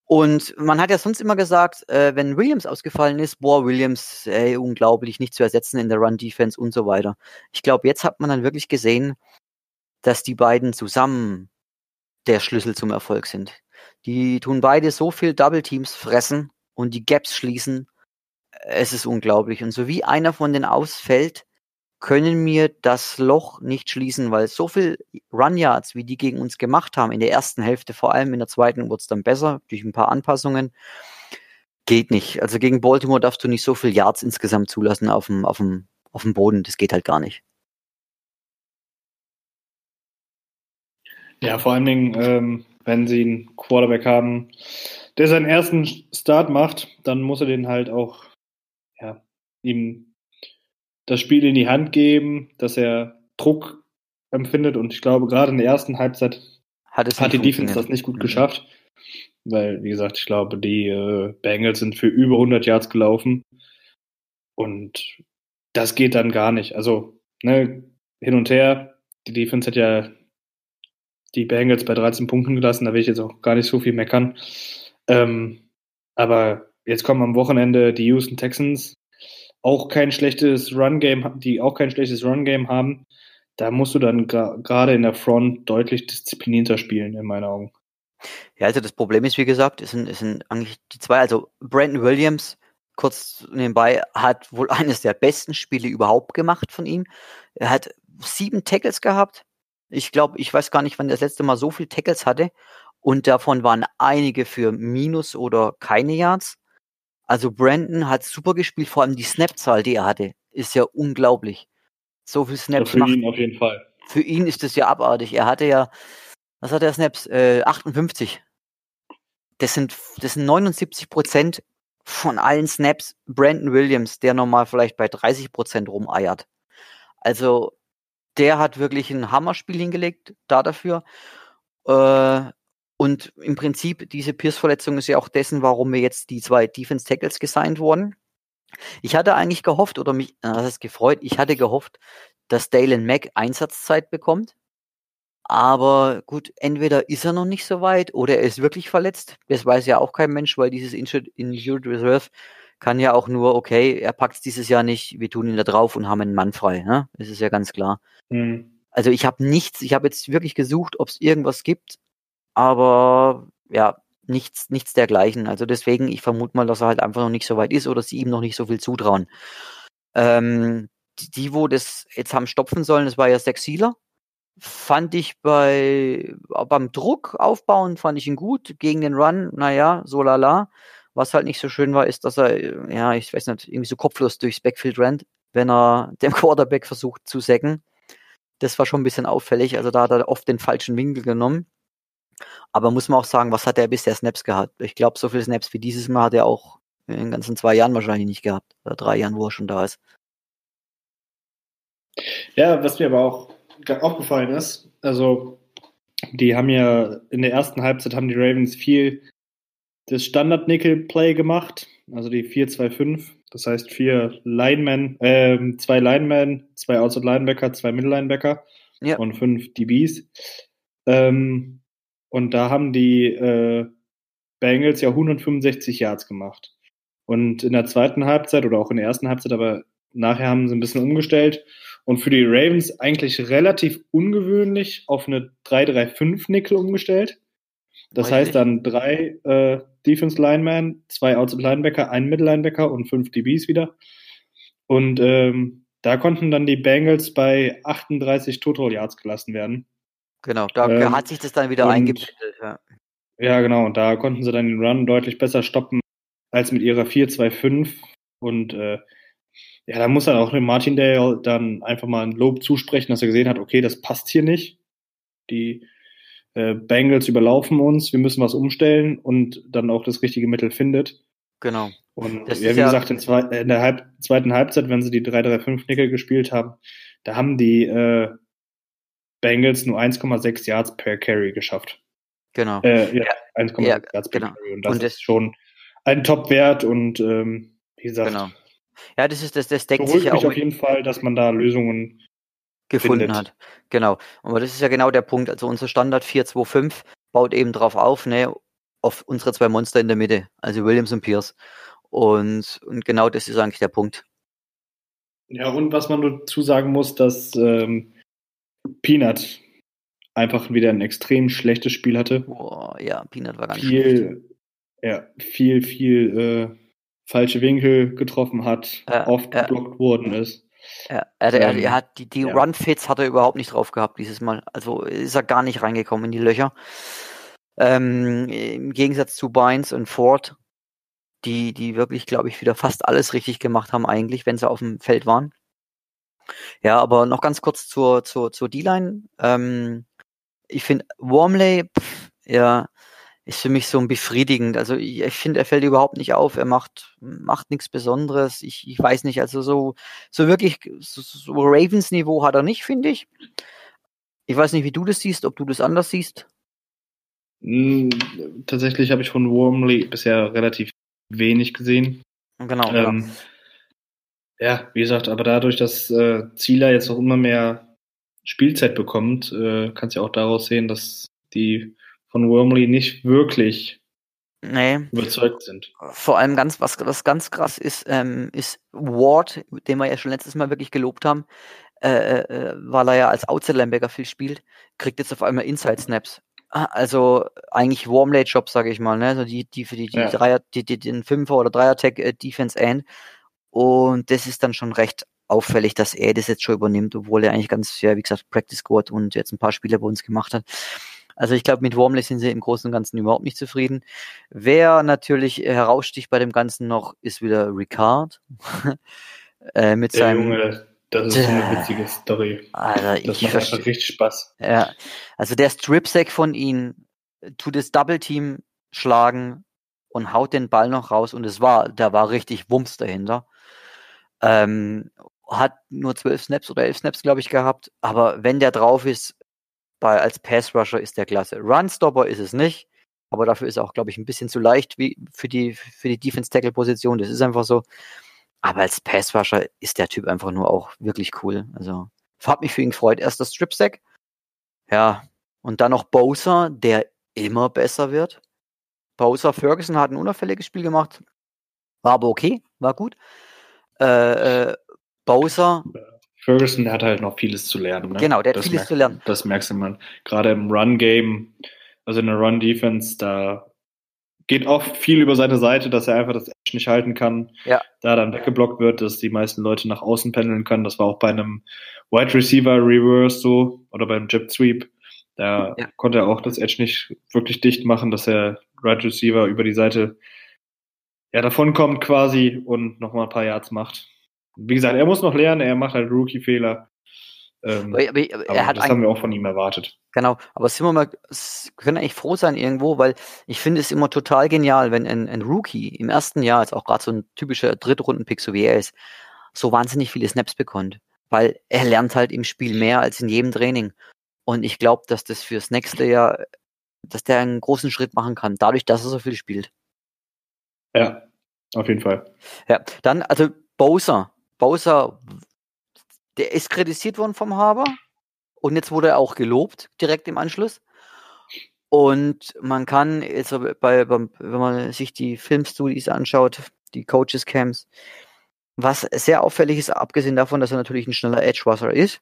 Und man hat ja sonst immer gesagt, äh, wenn Williams ausgefallen ist, boah, Williams, ey, unglaublich, nicht zu ersetzen in der Run-Defense und so weiter. Ich glaube, jetzt hat man dann wirklich gesehen, dass die beiden zusammen der Schlüssel zum Erfolg sind. Die tun beide so viel Double Teams fressen und die Gaps schließen. Es ist unglaublich. Und so wie einer von denen ausfällt, können wir das Loch nicht schließen, weil so viel Run Yards, wie die gegen uns gemacht haben, in der ersten Hälfte, vor allem in der zweiten wurde es dann besser, durch ein paar Anpassungen, geht nicht. Also gegen Baltimore darfst du nicht so viel Yards insgesamt zulassen auf dem, auf dem, auf dem Boden. Das geht halt gar nicht. Ja, vor allen Dingen, ähm, wenn sie einen Quarterback haben, der seinen ersten Start macht, dann muss er den halt auch, ja, ihm das Spiel in die Hand geben, dass er Druck empfindet. Und ich glaube, gerade in der ersten Halbzeit hat, hat die Defense das nicht gut mhm. geschafft. Weil, wie gesagt, ich glaube, die äh, Bengals sind für über 100 Yards gelaufen. Und das geht dann gar nicht. Also, ne, hin und her. Die Defense hat ja die Bengals bei 13 Punkten gelassen. Da will ich jetzt auch gar nicht so viel meckern. Ähm, aber jetzt kommen am Wochenende die Houston Texans auch kein schlechtes Run-Game, die auch kein schlechtes Run-Game haben, da musst du dann gerade in der Front deutlich disziplinierter spielen, in meinen Augen. Ja, also das Problem ist, wie gesagt, es sind, es sind eigentlich die zwei, also Brandon Williams, kurz nebenbei, hat wohl eines der besten Spiele überhaupt gemacht von ihm. Er hat sieben Tackles gehabt. Ich glaube, ich weiß gar nicht, wann er das letzte Mal so viele Tackles hatte. Und davon waren einige für Minus oder keine Yards. Also Brandon hat super gespielt, vor allem die Snap-Zahl, die er hatte, ist ja unglaublich. So viel Snaps. Ja, für macht. ihn auf jeden Fall. Für ihn ist das ja abartig. Er hatte ja, was hat er Snaps? Äh, 58. Das sind, das sind 79 Prozent von allen Snaps Brandon Williams, der normal vielleicht bei 30 Prozent rumeiert. Also der hat wirklich ein Hammerspiel hingelegt da dafür. Äh, und im Prinzip, diese Pierce-Verletzung ist ja auch dessen, warum wir jetzt die zwei Defense Tackles gesigned wurden. Ich hatte eigentlich gehofft, oder mich, das ist gefreut, ich hatte gehofft, dass Dalen Mack Einsatzzeit bekommt. Aber gut, entweder ist er noch nicht so weit oder er ist wirklich verletzt. Das weiß ja auch kein Mensch, weil dieses Injured Reserve kann ja auch nur, okay, er packt es dieses Jahr nicht, wir tun ihn da drauf und haben einen Mann frei. Ne? Das ist ja ganz klar. Mhm. Also ich habe nichts, ich habe jetzt wirklich gesucht, ob es irgendwas gibt, aber ja, nichts, nichts dergleichen. Also deswegen, ich vermute mal, dass er halt einfach noch nicht so weit ist oder sie ihm noch nicht so viel zutrauen. Ähm, die, wo das jetzt haben stopfen sollen, das war ja Sexila. Fand ich bei beim Druck aufbauen, fand ich ihn gut. Gegen den Run, naja, so lala. Was halt nicht so schön war, ist, dass er, ja, ich weiß nicht, irgendwie so kopflos durchs Backfield rennt, wenn er dem Quarterback versucht zu säcken. Das war schon ein bisschen auffällig. Also da hat er oft den falschen Winkel genommen. Aber muss man auch sagen, was hat er bisher Snaps gehabt? Ich glaube, so viele Snaps wie dieses Mal hat er auch in den ganzen zwei Jahren wahrscheinlich nicht gehabt. Oder drei Jahren, wo er schon da ist. Ja, was mir aber auch aufgefallen ist, also die haben ja in der ersten Halbzeit haben die Ravens viel das Standard-Nickel-Play gemacht, also die 4-2-5. Das heißt vier Linemen, äh, zwei Linemen, zwei Outside Linebacker, zwei Middle Linebacker ja. und fünf DBs. Ähm, und da haben die äh, Bengals ja 165 Yards gemacht. Und in der zweiten Halbzeit oder auch in der ersten Halbzeit, aber nachher haben sie ein bisschen umgestellt und für die Ravens eigentlich relativ ungewöhnlich auf eine 3-3-5-Nickel umgestellt. Das Weiß heißt dann drei äh, Defense Linemen, zwei Outside Linebacker, ein Middle Linebacker und fünf DBs wieder. Und ähm, da konnten dann die Bengals bei 38 Total Yards gelassen werden. Genau, da ähm, hat sich das dann wieder eingependelt. Ja. ja, genau, und da konnten sie dann den Run deutlich besser stoppen als mit ihrer 4-2-5. Und äh, ja, da muss dann auch dem Martindale dann einfach mal ein Lob zusprechen, dass er gesehen hat, okay, das passt hier nicht. Die äh, Bengals überlaufen uns, wir müssen was umstellen und dann auch das richtige Mittel findet. Genau. Und das ja, wie gesagt, in, zwei, in der Halb, zweiten Halbzeit, wenn sie die 3-3-5-Nickel gespielt haben, da haben die äh, Bengals nur 1,6 Yards per Carry geschafft. Genau. Äh, ja, 1,6 ja, Yards per genau. Carry. Und das und ist schon ein Top-Wert und ähm, wie gesagt. Genau. Ja, das ist das, das deckt sich ja auch. auf jeden Fall, dass man da Lösungen gefunden findet. hat. Genau. Aber das ist ja genau der Punkt. Also unser Standard 425 baut eben drauf auf, ne? auf unsere zwei Monster in der Mitte, also Williams und Pierce. Und, und genau das ist eigentlich der Punkt. Ja, und was man dazu sagen muss, dass ähm, Peanut einfach wieder ein extrem schlechtes Spiel hatte. Boah, ja, Peanut war ganz viel, schlecht. Ja, viel, viel äh, falsche Winkel getroffen hat, ja, oft ja. geblockt worden ist. Ja, er, er, er hat die, die ja. Run-Fits hat er überhaupt nicht drauf gehabt dieses Mal. Also ist er gar nicht reingekommen in die Löcher. Ähm, Im Gegensatz zu Bynes und Ford, die, die wirklich, glaube ich, wieder fast alles richtig gemacht haben, eigentlich, wenn sie auf dem Feld waren. Ja, aber noch ganz kurz zur, zur, zur D-Line. Ähm, ich finde, Wormley, pff, ja, ist für mich so ein befriedigend. Also ich, ich finde, er fällt überhaupt nicht auf. Er macht, macht nichts Besonderes. Ich, ich weiß nicht, also so, so wirklich, so, so Ravens-Niveau hat er nicht, finde ich. Ich weiß nicht, wie du das siehst, ob du das anders siehst. Hm, tatsächlich habe ich von Wormley bisher relativ wenig gesehen. Genau. Ähm, ja, wie gesagt, aber dadurch, dass äh, Zieler jetzt auch immer mehr Spielzeit bekommt, äh, kannst du ja auch daraus sehen, dass die von Wormley nicht wirklich nee. überzeugt sind. Vor allem ganz, was, was ganz krass ist, ähm, ist Ward, den wir ja schon letztes Mal wirklich gelobt haben, äh, äh, weil er ja als Outside-Linebacker viel spielt, kriegt jetzt auf einmal Inside-Snaps. Ah, also eigentlich Warmlate-Job, sage ich mal, ne? Also die, die für die, die ja. Dreier, die, die, den Fünfer oder Dreier-Tag äh, Defense End. Und das ist dann schon recht auffällig, dass er das jetzt schon übernimmt, obwohl er eigentlich ganz, ja, wie gesagt, Practice Squad und jetzt ein paar Spiele bei uns gemacht hat. Also ich glaube, mit Wormley sind sie im Großen und Ganzen überhaupt nicht zufrieden. Wer natürlich heraussticht bei dem Ganzen noch, ist wieder Ricard. äh, mit Der seinem, Junge, das ist so eine witzige Story. Alter, das macht einfach richtig Spaß. Ja, also der Strip-Sack von ihm tut das Double-Team schlagen und haut den Ball noch raus und es war, da war richtig Wumms dahinter. Ähm, hat nur zwölf Snaps oder elf Snaps, glaube ich, gehabt. Aber wenn der drauf ist, bei, als Pass-Rusher ist der klasse. Run-Stopper ist es nicht. Aber dafür ist er auch, glaube ich, ein bisschen zu leicht wie für die, für die Defense-Tackle-Position. Das ist einfach so. Aber als Passwasher ist der Typ einfach nur auch wirklich cool. Also, hat mich für ihn gefreut. Erst das Strip-Sack. Ja. Und dann noch Bowser, der immer besser wird. Bowser Ferguson hat ein unauffälliges Spiel gemacht. War aber okay, war gut. Äh, äh, Bowser. Ferguson der hat halt noch vieles zu lernen. Ne? Genau, der hat das vieles merkt, zu lernen. Das merkst du man. Gerade im Run-Game, also in der Run-Defense, da geht oft viel über seine Seite, dass er einfach das Edge nicht halten kann. Ja. Da dann weggeblockt wird, dass die meisten Leute nach außen pendeln können. Das war auch bei einem Wide Receiver Reverse so oder beim Jet Sweep. Da ja. konnte er auch das Edge nicht wirklich dicht machen, dass er Right Receiver über die Seite ja, davon kommt quasi und nochmal ein paar Yards macht. Wie gesagt, er muss noch lernen, er macht halt Rookie-Fehler. Ähm, aber, aber, aber das haben wir auch von ihm erwartet. Genau, aber sind wir mal, können eigentlich froh sein irgendwo, weil ich finde es immer total genial, wenn ein, ein Rookie im ersten Jahr, als auch gerade so ein typischer Drittrunden-Pick, so wie er ist, so wahnsinnig viele Snaps bekommt. Weil er lernt halt im Spiel mehr als in jedem Training. Und ich glaube, dass das fürs nächste Jahr, dass der einen großen Schritt machen kann, dadurch, dass er so viel spielt. Ja, auf jeden Fall. Ja, dann, also Bowser. Bowser, der ist kritisiert worden vom Haber und jetzt wurde er auch gelobt, direkt im Anschluss. Und man kann, jetzt bei, wenn man sich die Filmstudies anschaut, die Coaches Camps, was sehr auffällig ist, abgesehen davon, dass er natürlich ein schneller Edge Rusher ist,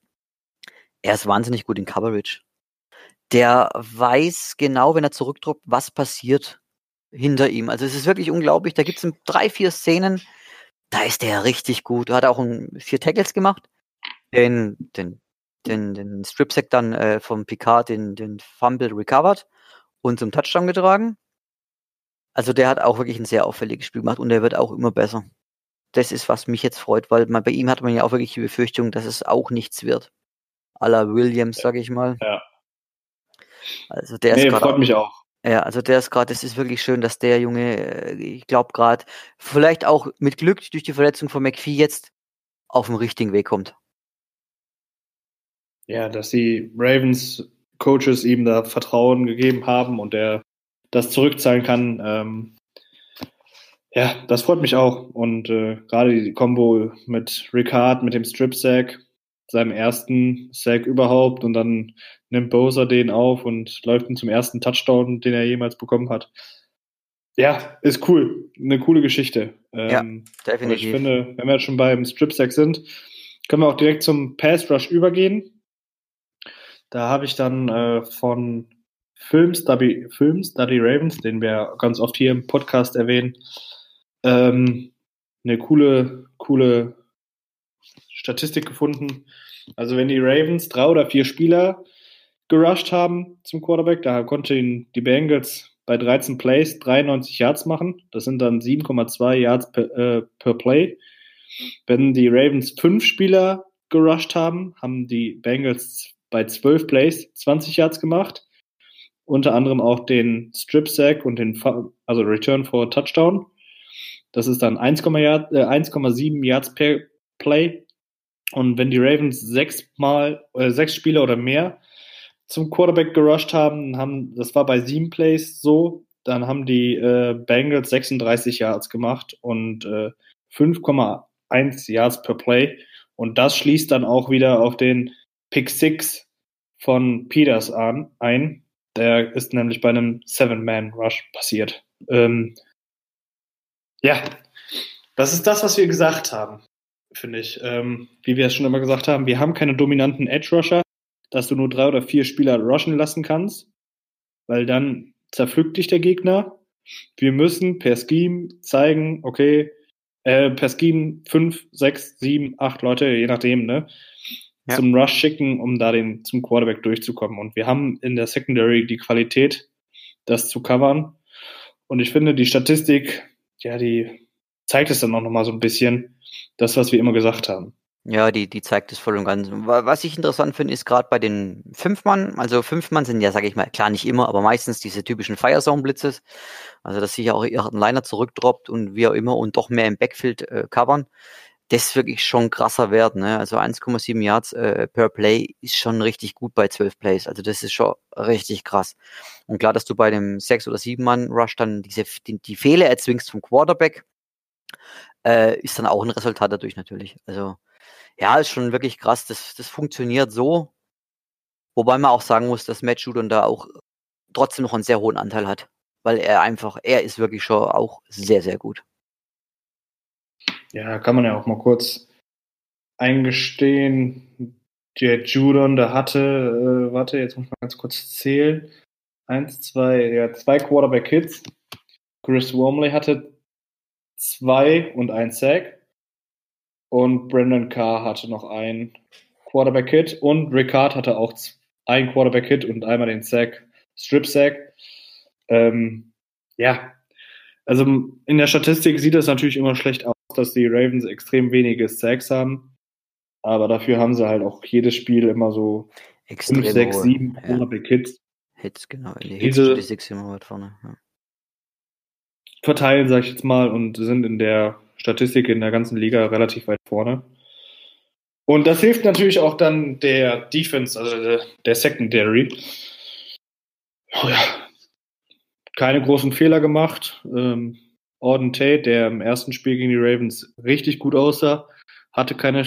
er ist wahnsinnig gut in Coverage. Der weiß genau, wenn er zurückdrückt, was passiert hinter ihm. Also es ist wirklich unglaublich. Da gibt es drei, vier Szenen, da ist der richtig gut. Er hat auch ein, vier Tackles gemacht. Den, den, den, den Strip-Sack dann äh, vom Picard, den, den Fumble recovered und zum Touchdown getragen. Also der hat auch wirklich ein sehr auffälliges Spiel gemacht und der wird auch immer besser. Das ist, was mich jetzt freut, weil man, bei ihm hat man ja auch wirklich die Befürchtung, dass es auch nichts wird. A la Williams, sag ich mal. Ja. Also der nee, ist freut mich auch. Ja, also der ist gerade, es ist wirklich schön, dass der Junge, äh, ich glaube gerade, vielleicht auch mit Glück durch die Verletzung von McPhee jetzt auf dem richtigen Weg kommt. Ja, dass die Ravens Coaches ihm da Vertrauen gegeben haben und er das zurückzahlen kann. Ähm, ja, das freut mich auch. Und äh, gerade die Combo mit Ricard, mit dem Strip Sack, seinem ersten Sack überhaupt und dann nimmt Bowser den auf und läuft ihn zum ersten Touchdown, den er jemals bekommen hat. Ja, ist cool. Eine coole Geschichte. Ja, definitiv. Ich finde, wenn wir jetzt schon beim Strip Sack sind, können wir auch direkt zum Pass Rush übergehen. Da habe ich dann äh, von Film Study, Film Study Ravens, den wir ganz oft hier im Podcast erwähnen, ähm, eine coole, coole Statistik gefunden. Also wenn die Ravens drei oder vier Spieler gerusht haben zum Quarterback, da konnten die Bengals bei 13 Plays 93 Yards machen. Das sind dann 7,2 Yards per, äh, per Play. Wenn die Ravens fünf Spieler gerusht haben, haben die Bengals bei 12 Plays 20 Yards gemacht. Unter anderem auch den Strip Sack und den also Return for Touchdown. Das ist dann 1,7 Yard, äh, Yards per Play. Und wenn die Ravens sechs Mal, äh, sechs Spieler oder mehr zum Quarterback gerusht haben, haben, das war bei sieben Plays so, dann haben die äh, Bengals 36 Yards gemacht und äh, 5,1 Yards per Play. Und das schließt dann auch wieder auf den Pick 6 von Peters an, ein. Der ist nämlich bei einem Seven-Man-Rush passiert. Ähm, ja, das ist das, was wir gesagt haben, finde ich. Ähm, wie wir es schon immer gesagt haben, wir haben keine dominanten Edge-Rusher dass du nur drei oder vier Spieler rushen lassen kannst, weil dann zerpflückt dich der Gegner. Wir müssen per Scheme zeigen, okay, äh, per Scheme fünf, sechs, sieben, acht Leute, je nachdem, ne, ja. zum Rush schicken, um da den, zum Quarterback durchzukommen. Und wir haben in der Secondary die Qualität, das zu covern. Und ich finde, die Statistik, ja, die zeigt es dann auch nochmal so ein bisschen, das, was wir immer gesagt haben. Ja, die, die zeigt es voll und ganz. Was ich interessant finde, ist gerade bei den Fünfmann, also Fünfmann sind ja, sage ich mal, klar nicht immer, aber meistens diese typischen Firezone-Blitzes. Also, dass sich auch ihr Liner zurückdroppt und wie auch immer und doch mehr im Backfield äh, covern. Das ist wirklich schon krasser Wert. Ne? Also 1,7 Yards äh, per Play ist schon richtig gut bei 12 Plays. Also das ist schon richtig krass. Und klar, dass du bei dem 6 oder 7 Mann Rush dann diese die, die Fehler erzwingst vom Quarterback, äh, ist dann auch ein Resultat dadurch natürlich. Also ja, ist schon wirklich krass. Das, das funktioniert so. Wobei man auch sagen muss, dass Matt Judon da auch trotzdem noch einen sehr hohen Anteil hat. Weil er einfach, er ist wirklich schon auch sehr, sehr gut. Ja, kann man ja auch mal kurz eingestehen. Der Judon, der hatte, äh, warte, jetzt muss mal ganz kurz zählen. Eins, zwei, ja, zwei Quarterback-Hits. Chris Wormley hatte zwei und ein Sack. Und Brandon Carr hatte noch ein Quarterback-Hit und Ricard hatte auch ein Quarterback-Hit und einmal den Sack, Strip-Sack. Ähm, ja, also in der Statistik sieht es natürlich immer schlecht aus, dass die Ravens extrem wenige Sacks haben. Aber dafür haben sie halt auch jedes Spiel immer so extrem 5, 6, 7 Quarterback-Hits. Hits, genau. Die Hits Diese, die Six immer weit vorne. Ja. Verteilen, sag ich jetzt mal, und sind in der Statistik in der ganzen Liga relativ weit vorne. Und das hilft natürlich auch dann der Defense, also der, der Secondary. Oh ja, keine großen Fehler gemacht. Ähm, Auden Tate, der im ersten Spiel gegen die Ravens richtig gut aussah, hatte keine,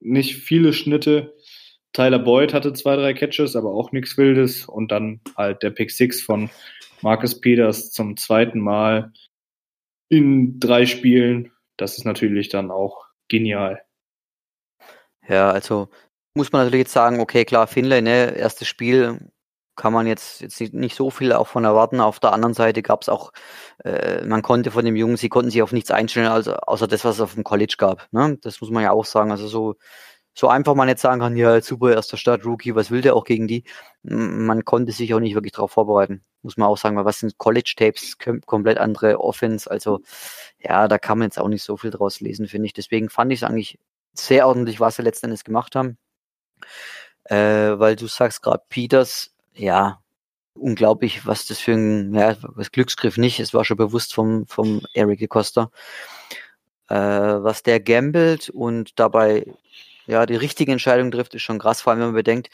nicht viele Schnitte. Tyler Boyd hatte zwei, drei Catches, aber auch nichts Wildes. Und dann halt der Pick Six von Marcus Peters zum zweiten Mal in drei Spielen. Das ist natürlich dann auch genial. Ja, also muss man natürlich jetzt sagen, okay, klar, Finlay, ne, erstes Spiel kann man jetzt, jetzt nicht so viel auch von erwarten. Auf der anderen Seite gab es auch, äh, man konnte von dem Jungen, sie konnten sich auf nichts einstellen, also außer das, was es auf dem College gab. Ne? Das muss man ja auch sagen. Also so, so einfach man jetzt sagen kann, ja, super, erster Start, Rookie, was will der auch gegen die? Man konnte sich auch nicht wirklich darauf vorbereiten muss man auch sagen, weil was sind College-Tapes, komplett andere Offense, also ja, da kann man jetzt auch nicht so viel draus lesen, finde ich. Deswegen fand ich es eigentlich sehr ordentlich, was sie letzten Endes gemacht haben. Äh, weil du sagst gerade Peters, ja, unglaublich, was das für ein, ja, was Glücksgriff nicht, es war schon bewusst vom, vom Eric Costa, äh, was der gambelt und dabei ja die richtige Entscheidung trifft, ist schon krass, vor allem wenn man bedenkt,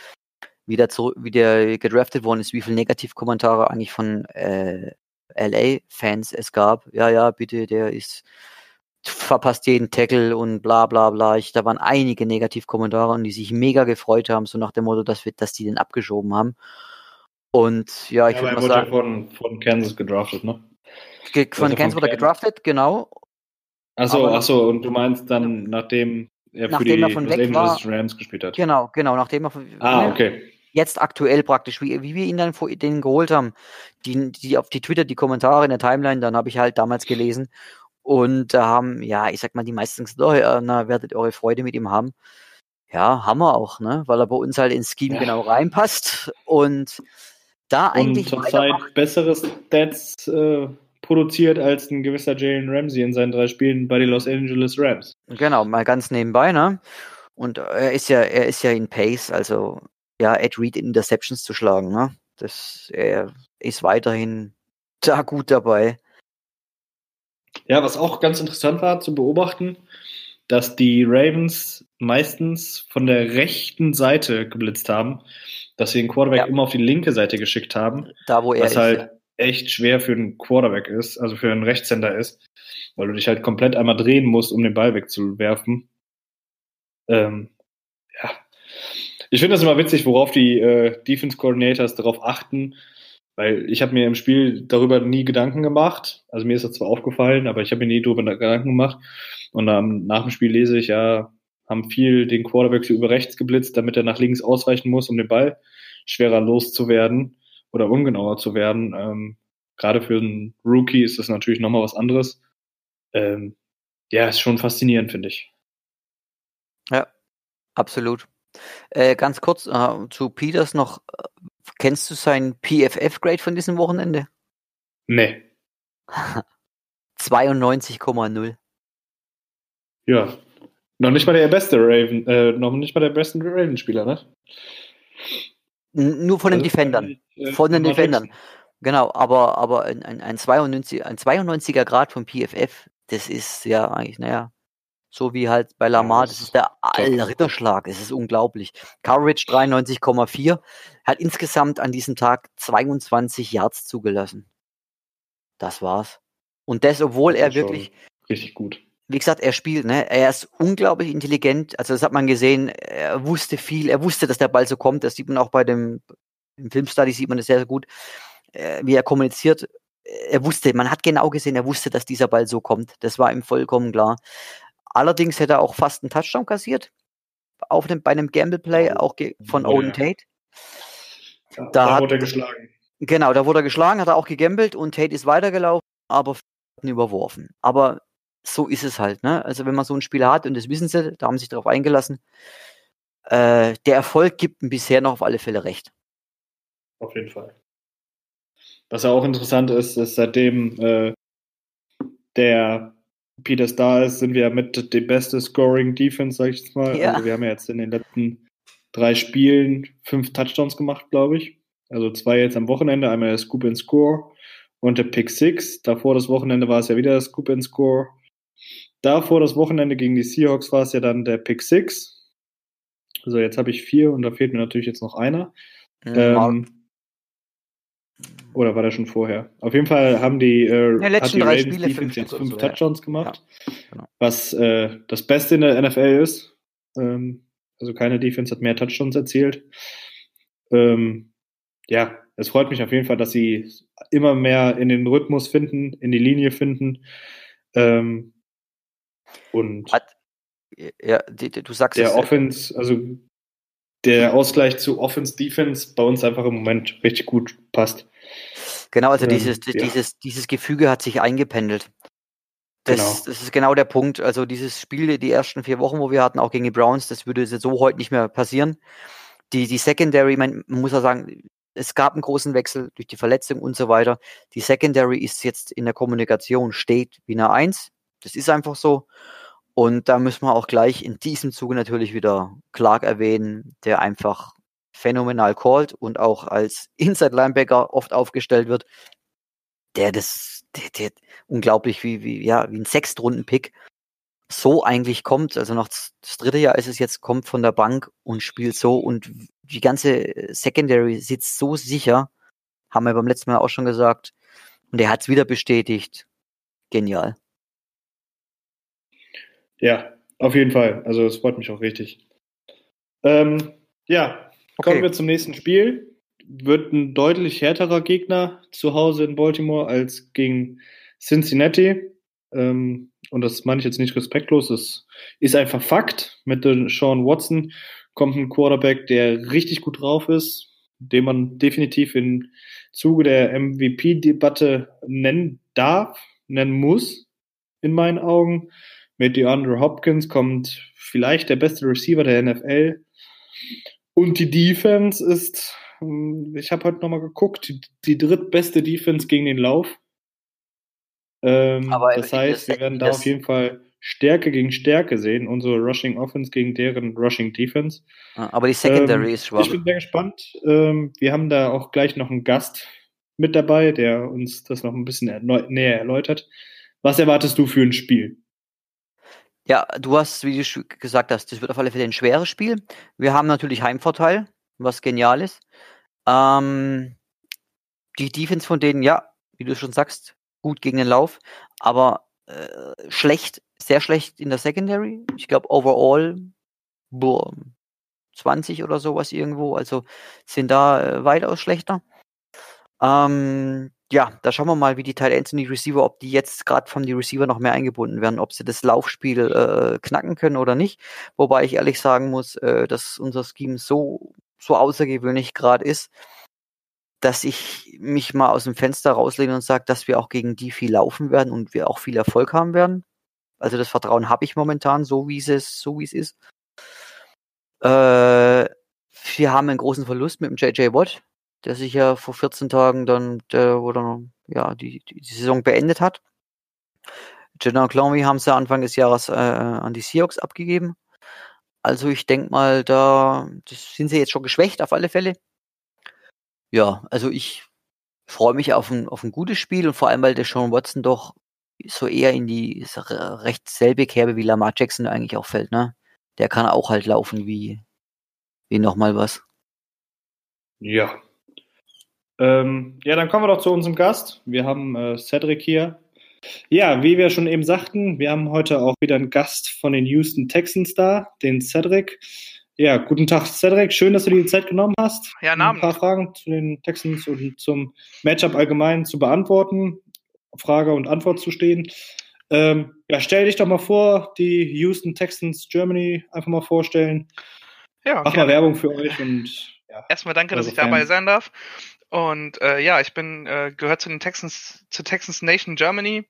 wie der, zurück, wie der gedraftet worden ist, wie viele Negativkommentare eigentlich von äh, LA-Fans es gab. Ja, ja, bitte, der ist verpasst jeden Tackle und bla bla bla. Ich, da waren einige Negativkommentare und die sich mega gefreut haben, so nach dem Motto, dass wir, dass die den abgeschoben haben. Und ja, ich ja, würde mal sagen. von, von Kansas gedraftet, ne? Von Kansas wurde er gedraftet, genau. Achso, achso, und du meinst dann, nachdem er nachdem für die er von Los weg Angeles war, Rams gespielt hat? Genau, genau, nachdem er von, Ah, ne, okay. jetzt aktuell praktisch, wie, wie wir ihn dann vor den geholt haben, die, die auf die Twitter, die Kommentare in der Timeline, dann habe ich halt damals gelesen und da haben, ja, ich sag mal, die meisten gesagt, oh, ja, na, werdet eure Freude mit ihm haben. Ja, haben wir auch, ne? Weil er bei uns halt ins Scheme Ja. genau reinpasst und da Und eigentlich zurzeit weitermacht. bessere Stats äh, produziert als ein gewisser Jalen Ramsey in seinen drei Spielen bei den Los Angeles Rams. Genau, mal ganz nebenbei, ne? Und er ist ja, er ist ja in Pace, also ja, Ed Reed in Interceptions zu schlagen, ne? Das, er ist weiterhin da gut dabei. Ja, was auch ganz interessant war zu beobachten, dass die Ravens meistens von der rechten Seite geblitzt haben, dass sie den Quarterback Ja. immer auf die linke Seite geschickt haben, Da, wo er was ist. halt. Echt schwer für einen Quarterback ist, also für einen Rechtshänder ist, weil du dich halt komplett einmal drehen musst, um den Ball wegzuwerfen. Ähm, ja. Ich finde das immer witzig, worauf die äh, Defense Coordinators darauf achten, weil ich habe mir im Spiel darüber nie Gedanken gemacht. Also mir ist das zwar aufgefallen, aber ich habe mir nie darüber Gedanken gemacht. Und ähm, nach dem Spiel lese ich, ja, haben viel den Quarterback über rechts geblitzt, damit er nach links ausweichen muss, um den Ball schwerer loszuwerden oder ungenauer zu werden. Ähm, Gerade für einen Rookie ist das natürlich nochmal was anderes. Ähm, ja, ist schon faszinierend, finde ich. Absolut. Äh, ganz kurz äh, zu Peters noch. äh, Kennst du sein PFF-Grade von diesem Wochenende? Nee. 92,0. Ja. Noch nicht mal der beste Raven, äh, noch nicht mal der beste Raven-Spieler, ne? Nur von den Also, Defendern. äh, Von den Defendern. Jackson. Genau, aber, aber ein, ein, ein, 92, ein 92er Grad vom PFF, das ist ja eigentlich, naja, so wie halt bei Lamar, das ist der. Ritterschlag, es ist unglaublich. Coverage 93,4, hat insgesamt an diesem Tag 22 Yards zugelassen. Das war's. Und das, obwohl er Das schon wirklich, Richtig gut. Wie gesagt, er spielt, ne? Er ist unglaublich intelligent. Also das hat man gesehen. Er wusste viel. Er wusste, dass der Ball so kommt. Das sieht man auch bei dem im Filmstudy sieht man das sehr, sehr gut, äh, wie er kommuniziert. Er wusste, man hat genau gesehen, er wusste, dass dieser Ball so kommt. Das war ihm vollkommen klar. Allerdings hätte er auch fast einen Touchdown kassiert. Auf dem, bei einem Gamble Play, Oh. auch von Oden ja. Tate. Da da hat- wurde er geschlagen. Genau, da wurde er geschlagen, hat er auch gegambelt und Tate ist weitergelaufen, aber hat ihn überworfen. Aber so ist es halt, ne? Also wenn man so einen Spieler hat, und das wissen sie, da haben sie sich darauf eingelassen, äh, der Erfolg gibt ihm bisher noch auf alle Fälle recht. Auf jeden Fall. Was ja auch interessant ist, ist seitdem äh, der Peter Star ist, sind wir mit die beste Scoring Defense, sag ich jetzt mal. Ja. Also wir haben ja jetzt in den letzten drei Spielen fünf Touchdowns gemacht, glaube ich. Also zwei jetzt am Wochenende, einmal der Scoop and Score und der Pick Six. Davor das Wochenende war es ja wieder der Scoop and Score. Davor das Wochenende gegen die Seahawks war es ja dann der Pick Six. Also jetzt habe ich vier und da fehlt mir natürlich jetzt noch einer. Ähm, oder war der schon vorher? Auf jeden Fall haben die, äh, Ja, hat die drei Ravens Spiele Defense fünf jetzt fünf so, ja. Touchdowns gemacht, genau. was äh, das Beste in der NFL ist. Ähm, also keine Defense hat mehr Touchdowns erzielt. Ähm, ja, es freut mich auf jeden Fall, dass sie immer mehr in den Rhythmus finden, in die Linie finden. Ähm, und Hat- ja, die, die, du sagst der es, Offense, also der Ausgleich zu Offense-Defense bei uns einfach im Moment richtig gut passt. Genau, also Ähm, dieses, ja. dieses, dieses Gefüge hat sich eingependelt. Das, Genau. das ist genau der Punkt. Also dieses Spiel, die ersten vier Wochen, wo wir hatten, auch gegen die Browns, das würde so heute nicht mehr passieren. Die, die Secondary, man muss ja sagen, es gab einen großen Wechsel durch die Verletzung und so weiter. Die Secondary ist jetzt in der Kommunikation, steht wie eine Eins. Das ist einfach so. Und da müssen wir auch gleich in diesem Zuge natürlich wieder Clark erwähnen, der einfach phänomenal called und auch als Inside Linebacker oft aufgestellt wird. Der das, der, der unglaublich wie, wie, ja, wie ein Sechstrunden-Pick so eigentlich kommt. Also noch das dritte Jahr ist es jetzt, kommt von der Bank und spielt so und die ganze Secondary sitzt so sicher. Haben wir beim letzten Mal auch schon gesagt. Und er hat es wieder bestätigt. Genial. Ja, auf jeden Fall. Also es freut mich auch richtig. Ähm, ja, kommen Okay. wir zum nächsten Spiel. wird ein deutlich härterer Gegner zu Hause in Baltimore als gegen Cincinnati. Ähm, und das meine ich jetzt nicht respektlos, das ist einfach Fakt. Mit Sean Watson kommt ein Quarterback, der richtig gut drauf ist, den man definitiv im Zuge der MVP-Debatte nennen darf, nennen muss, in meinen Augen. Mit DeAndre Hopkins kommt vielleicht der beste Receiver der NFL. Und die Defense ist, hm, ich habe heute nochmal geguckt, die, die drittbeste Defense gegen den Lauf. Ähm, das heißt, wir werden da auf jeden Fall Stärke gegen Stärke sehen, unsere Rushing Offense gegen deren Rushing Defense. Aber die Secondary ähm, ist schwach. Ich bin sehr gespannt. Ähm, wir haben da auch gleich noch einen Gast mit dabei, der uns das noch ein bisschen näher erläutert. Was erwartest du für ein Spiel? Ja, du hast, wie du gesagt hast, das wird auf alle Fälle ein schweres Spiel. Wir haben natürlich Heimvorteil, was genial ist. Ähm, die Defense von denen, ja, wie du schon sagst, gut gegen den Lauf, aber äh, schlecht, sehr schlecht in der Secondary. Ich glaube, overall boah, 20 oder sowas irgendwo, also sind da äh, weitaus schlechter. Ähm, ja, da schauen wir mal, wie die Teil die Receiver, ob die jetzt gerade von die Receiver noch mehr eingebunden werden, ob sie das Laufspiel äh, knacken können oder nicht. Wobei ich ehrlich sagen muss, äh, dass unser Scheme so, so außergewöhnlich gerade ist, dass ich mich mal aus dem Fenster rauslehne und sage, dass wir auch gegen die viel laufen werden und wir auch viel Erfolg haben werden. Also das Vertrauen habe ich momentan, so wie es so wie es ist. Äh, wir haben einen großen Verlust mit dem JJ Watt, der sich ja vor 14 Tagen dann, der, oder ja, die, die Saison beendet hat. Jenna Clowney haben sie Anfang des Jahres äh, an die Seahawks abgegeben. Also ich denke mal, da sind sie jetzt schon geschwächt auf alle Fälle. Ja, also ich freue mich auf ein, auf ein gutes Spiel und vor allem, weil der Sean Watson doch so eher in die recht selbe Kerbe wie Lamar Jackson eigentlich auch fällt, ne? Der kann auch halt laufen wie, wie nochmal was. Ja. Ähm, ja, dann kommen wir doch zu unserem Gast. Wir haben äh, Cedric hier. Ja, wie wir schon eben sagten, wir haben heute auch wieder einen Gast von den Houston Texans da, den Cedric. Ja, guten Tag, Cedric. Schön, dass du dir die Zeit genommen hast, ja, um ein paar Fragen zu den Texans und zum Matchup allgemein zu beantworten, Frage und Antwort zu stehen. Ähm, ja, stell dich doch mal vor, die Houston Texans Germany einfach mal vorstellen. Ja, Mach mal Werbung für euch und ja, Erstmal danke, dass ich dabei sein darf. Und äh, ja, ich bin äh, gehört zu den Texans, zu Texans Nation Germany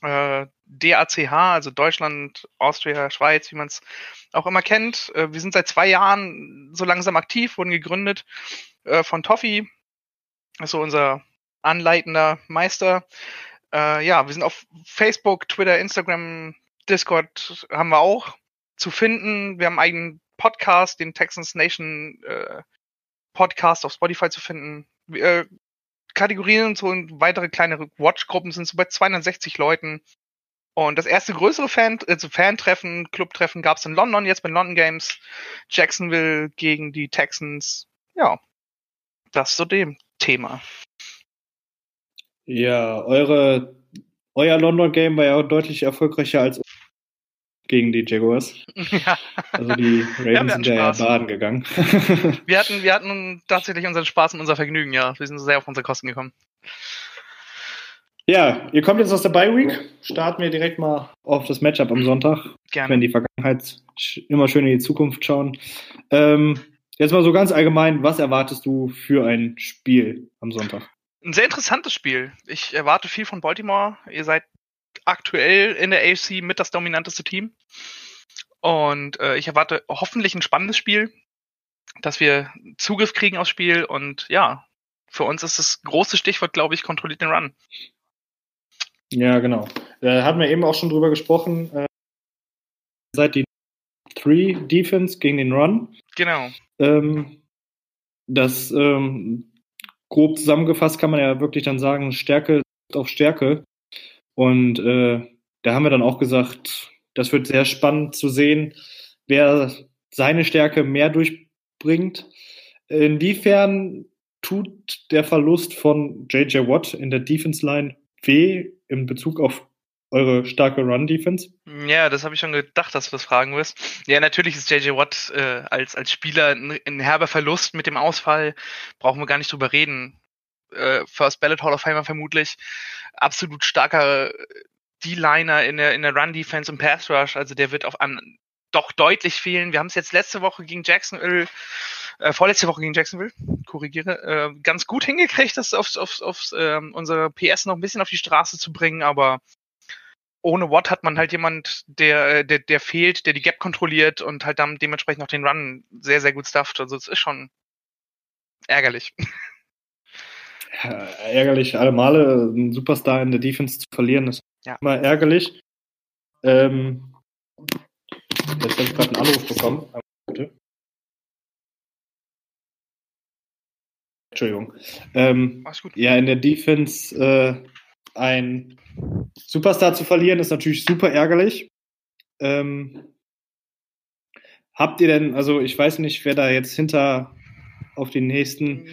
äh, DACH, also Deutschland, Austria, Schweiz, wie man es auch immer kennt. Äh, wir sind seit zwei Jahren so langsam aktiv, wurden gegründet äh, von Toffi, also unser anleitender Meister. Äh, ja, wir sind auf Facebook, Twitter, Instagram, Discord haben wir auch zu finden. Wir haben einen eigenen Podcast, den Texans Nation äh, Podcast auf Spotify zu finden. Äh, Kategorien und so und weitere kleinere Watch-Gruppen sind so bei 260 Leuten. Und das erste größere Fan, also Fan-Treffen, Club-Treffen gab es in London, jetzt bei London Games. Jacksonville gegen die Texans. Ja, das zu dem Thema. Ja, eure, euer London Game war ja deutlich erfolgreicher als gegen die Jaguars. Ja. Also die Ravens sind ja baden gegangen. wir, hatten, wir hatten tatsächlich unseren Spaß und unser Vergnügen, ja. Wir sind sehr auf unsere Kosten gekommen. Ja, ihr kommt jetzt aus der Bye Week. Starten wir direkt mal auf das Matchup am Sonntag. Gerne. Wenn die Vergangenheit immer schön in die Zukunft schauen. Ähm, jetzt mal so ganz allgemein, was erwartest du für ein Spiel am Sonntag? Ein sehr interessantes Spiel. Ich erwarte viel von Baltimore. Ihr seid aktuell in der AFC mit das dominanteste Team. Und äh, ich erwarte hoffentlich ein spannendes Spiel, dass wir Zugriff kriegen aufs Spiel. Und ja, für uns ist das große Stichwort, glaube ich, kontrolliert den Run. Ja, genau. Da hatten wir eben auch schon drüber gesprochen. Äh, seit die Three Defense gegen den Run. Genau. Ähm, das ähm, grob zusammengefasst kann man ja wirklich dann sagen, Stärke auf Stärke. Und äh, da haben wir dann auch gesagt, das wird sehr spannend zu sehen, wer seine Stärke mehr durchbringt. Inwiefern tut der Verlust von JJ Watt in der Defense Line weh in Bezug auf eure starke Run-Defense? Ja, das habe ich schon gedacht, dass du das fragen wirst. Ja, natürlich ist JJ Watt äh, als, als Spieler ein, ein herber Verlust mit dem Ausfall. Brauchen wir gar nicht drüber reden. Äh, First Ballot Hall of Famer vermutlich. Absolut starker D-Liner in der, in der Run-Defense und Pass-Rush. Also der wird auf an doch deutlich fehlen. Wir haben es jetzt letzte Woche gegen Jacksonville, äh, vorletzte Woche gegen Jacksonville, korrigiere, äh, ganz gut hingekriegt, das aufs, aufs, aufs äh, unsere PS noch ein bisschen auf die Straße zu bringen, aber ohne Watt hat man halt jemand, der, äh, der, der fehlt, der die Gap kontrolliert und halt dann dementsprechend auch den Run sehr, sehr gut stufft. Also es ist schon ärgerlich. Ja, ärgerlich, alle Male einen Superstar in der Defense zu verlieren, ist ja. immer ärgerlich. Ähm, jetzt habe ich gerade einen Anruf bekommen. Bitte. Entschuldigung. Ähm. Ja, in der Defense äh, ein Superstar zu verlieren, ist natürlich super ärgerlich. Ähm, habt ihr denn, also ich weiß nicht, wer da jetzt hinter auf den nächsten,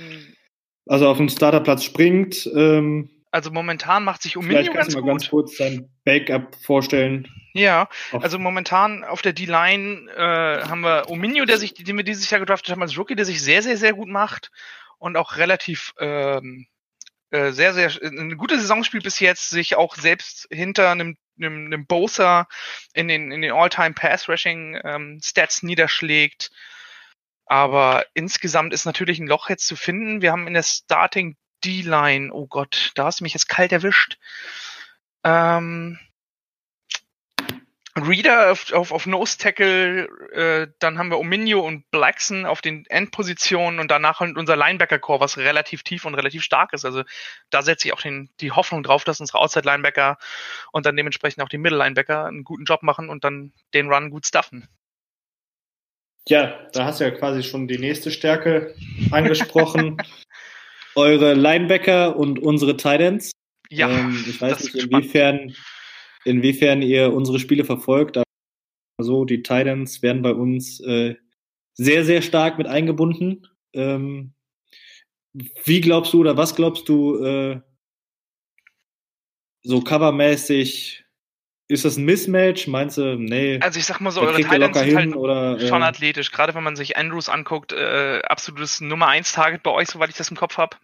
also auf den Starterplatz springt. Ähm, also momentan macht sich Ominio Vielleicht kannst du mal gut. ganz kurz sein Backup vorstellen. Ja, also momentan auf der D-Line äh, haben wir Ominio, der sich, den wir dieses Jahr gedraftet haben als Rookie, der sich sehr, sehr, sehr gut macht und auch relativ ähm, äh, sehr, sehr eine gute Saison spielt bis jetzt, sich auch selbst hinter einem, einem, einem Bosa in den, in den All-Time Pass-Rushing ähm, Stats niederschlägt. Aber insgesamt ist natürlich ein Loch jetzt zu finden. Wir haben in der Starting D-Line, oh Gott, da hast du mich jetzt kalt erwischt. Ähm, Reader auf, auf, auf Nose Tackle, äh, dann haben wir Ominio und Blackson auf den Endpositionen und danach halt unser Linebacker-Core, was relativ tief und relativ stark ist. Also da setze ich auch den, die Hoffnung drauf, dass unsere Outside-Linebacker und dann dementsprechend auch die Middle-Linebacker einen guten Job machen und dann den Run gut stuffen. Ja, da hast du ja quasi schon die nächste Stärke angesprochen. Eure Linebacker und unsere Titans. Ja, ähm, ich weiß nicht, inwiefern inwiefern ihr unsere Spiele verfolgt. Also die Titans werden bei uns äh, sehr, sehr stark mit eingebunden. Ähm, wie glaubst du oder was glaubst du, äh, so covermäßig, ist das ein Mismatch? Meinst du, nee? Also ich sag mal so, eure Titans sind halt oder, schon äh, athletisch. Gerade wenn man sich Andrews anguckt, äh, absolutes Nummer 1 Target bei euch, soweit ich das im Kopf habe.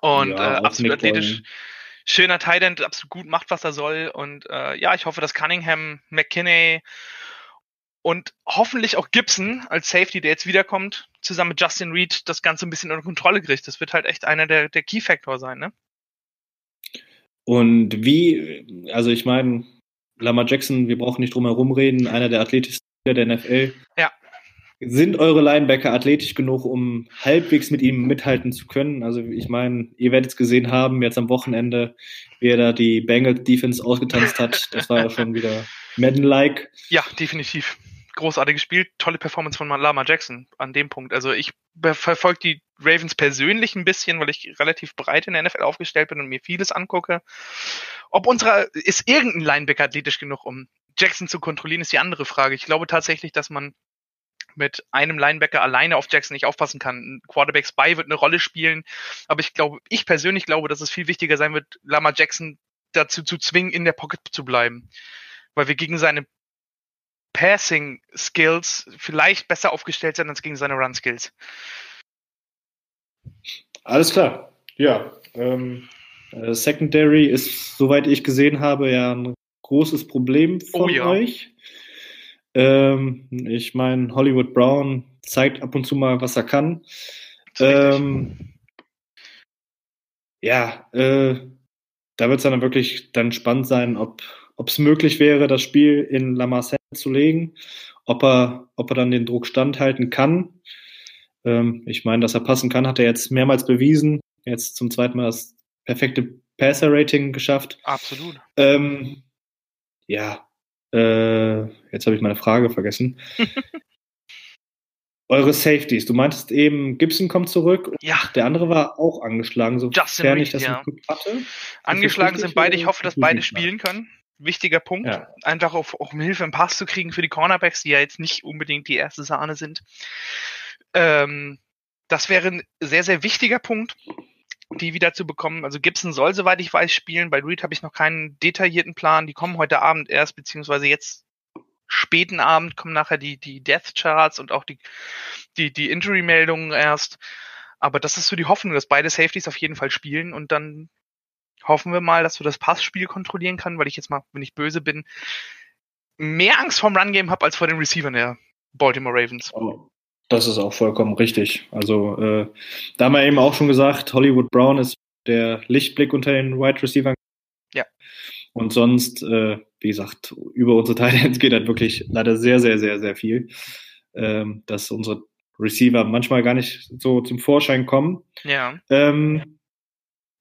Und ja, äh, absolut athletisch. Wollen schöner Titan, absolut gut macht, was er soll. Und äh, ja, ich hoffe, dass Cunningham, McKinney und hoffentlich auch Gibson als Safety, der jetzt wiederkommt, zusammen mit Justin Reed das Ganze ein bisschen unter Kontrolle kriegt. Das wird halt echt einer der, der Key-Factor sein, ne? Und wie, also ich meine, Lama Jackson, wir brauchen nicht drum herum reden, einer der athletischsten der NFL. Ja. Sind eure Linebacker athletisch genug, um halbwegs mit ihm mithalten zu können? Also ich meine, ihr werdet es gesehen haben, jetzt am Wochenende, wie er da die Bengals Defense ausgetanzt hat. Das war ja schon wieder Madden-like. Ja, definitiv. Großartig gespielt, tolle Performance von Lama Jackson an dem Punkt. Also ich verfolge die Ravens persönlich ein bisschen, weil ich relativ breit in der NFL aufgestellt bin und mir vieles angucke. Ob unserer, ist irgendein Linebacker athletisch genug, um Jackson zu kontrollieren, ist die andere Frage. Ich glaube tatsächlich, dass man mit einem Linebacker alleine auf Jackson nicht aufpassen kann. Quarterback Spy wird eine Rolle spielen, aber ich glaube, ich persönlich glaube, dass es viel wichtiger sein wird, Lama Jackson dazu zu zwingen, in der Pocket zu bleiben, weil wir gegen seine Passing Skills vielleicht besser aufgestellt sind als gegen seine Run Skills. Alles klar. Ja, ähm, äh, Secondary ist, soweit ich gesehen habe, ja ein großes Problem von oh, ja. euch. Ähm, ich meine, Hollywood Brown zeigt ab und zu mal, was er kann. Ähm, ja, äh, da wird es dann wirklich dann spannend sein, ob es möglich wäre, das Spiel in La Marseille zu legen, ob er, ob er dann den Druck standhalten kann. Ähm, ich meine, dass er passen kann, hat er jetzt mehrmals bewiesen. Jetzt zum zweiten Mal das perfekte Passer-Rating geschafft. Absolut. Ähm, ja, äh, jetzt habe ich meine Frage vergessen. Eure Safeties. Du meintest eben, Gibson kommt zurück. Ja. Der andere war auch angeschlagen, sofern ich das ja. hatte. Angeschlagen sind beide. Ich hoffe, dass beide spielen können. Wichtiger Punkt. Ja. Einfach auf, auch um Hilfe im Pass zu kriegen für die Cornerbacks, die ja jetzt nicht unbedingt die erste Sahne sind. Ähm, das wäre ein sehr, sehr wichtiger Punkt. die wieder zu bekommen. Also Gibson soll, soweit ich weiß, spielen. Bei Reed habe ich noch keinen detaillierten Plan. Die kommen heute Abend erst, beziehungsweise jetzt späten Abend kommen nachher die, die Death Charts und auch die, die, die Injury-Meldungen erst. Aber das ist so die Hoffnung, dass beide Safeties auf jeden Fall spielen und dann hoffen wir mal, dass wir das Passspiel kontrollieren können, weil ich jetzt mal, wenn ich böse bin, mehr Angst vorm Run-Game habe als vor den Receivern der Baltimore Ravens. Oh, das ist auch vollkommen richtig. Also äh, da haben wir eben auch schon gesagt, Hollywood Brown ist der Lichtblick unter den Wide Receivers. Ja. Und sonst, äh, wie gesagt, über unsere Titans geht halt wirklich leider sehr, sehr, sehr, sehr viel. Ähm, dass unsere Receiver manchmal gar nicht so zum Vorschein kommen. Ja. Ähm,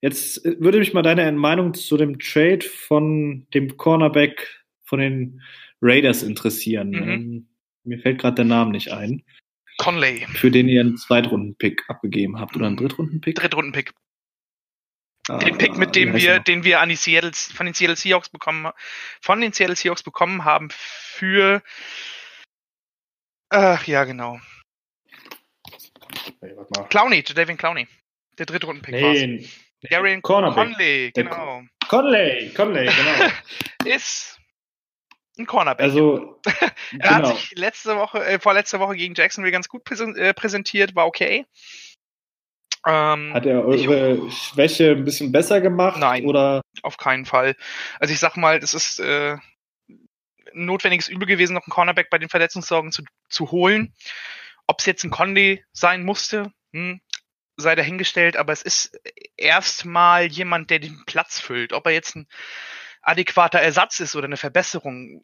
jetzt würde mich mal deine Meinung zu dem Trade von dem Cornerback von den Raiders interessieren. Mhm. Ähm, mir fällt gerade der Name nicht ein. Conley. Für den ihr einen Zweitrunden-Pick abgegeben habt oder einen Drittrunden-Pick? Drittrunden-Pick. Ah, den Pick, mit dem wir, den wir an die Seattle, von den Seattle Seahawks bekommen, von den Seattle Seahawks bekommen haben für, ach ja, genau. Hey, Clowney, David Clowney. Der Drittrunden-Pick nee, Darian Conley, genau. Conley, Conley, genau. ist ein Cornerback. Also, er genau. hat sich letzte Woche, äh, vorletzte Woche gegen Jacksonville ganz gut äh, präsentiert, war okay. Ähm, hat er eure ich, Schwäche ein bisschen besser gemacht? Nein, oder? auf keinen Fall. Also ich sag mal, das ist äh, ein notwendiges Übel gewesen, noch einen Cornerback bei den Verletzungssorgen zu, zu holen. Ob es jetzt ein Conde sein musste, hm, sei dahingestellt, aber es ist erstmal jemand, der den Platz füllt. Ob er jetzt ein adäquater Ersatz ist oder eine Verbesserung,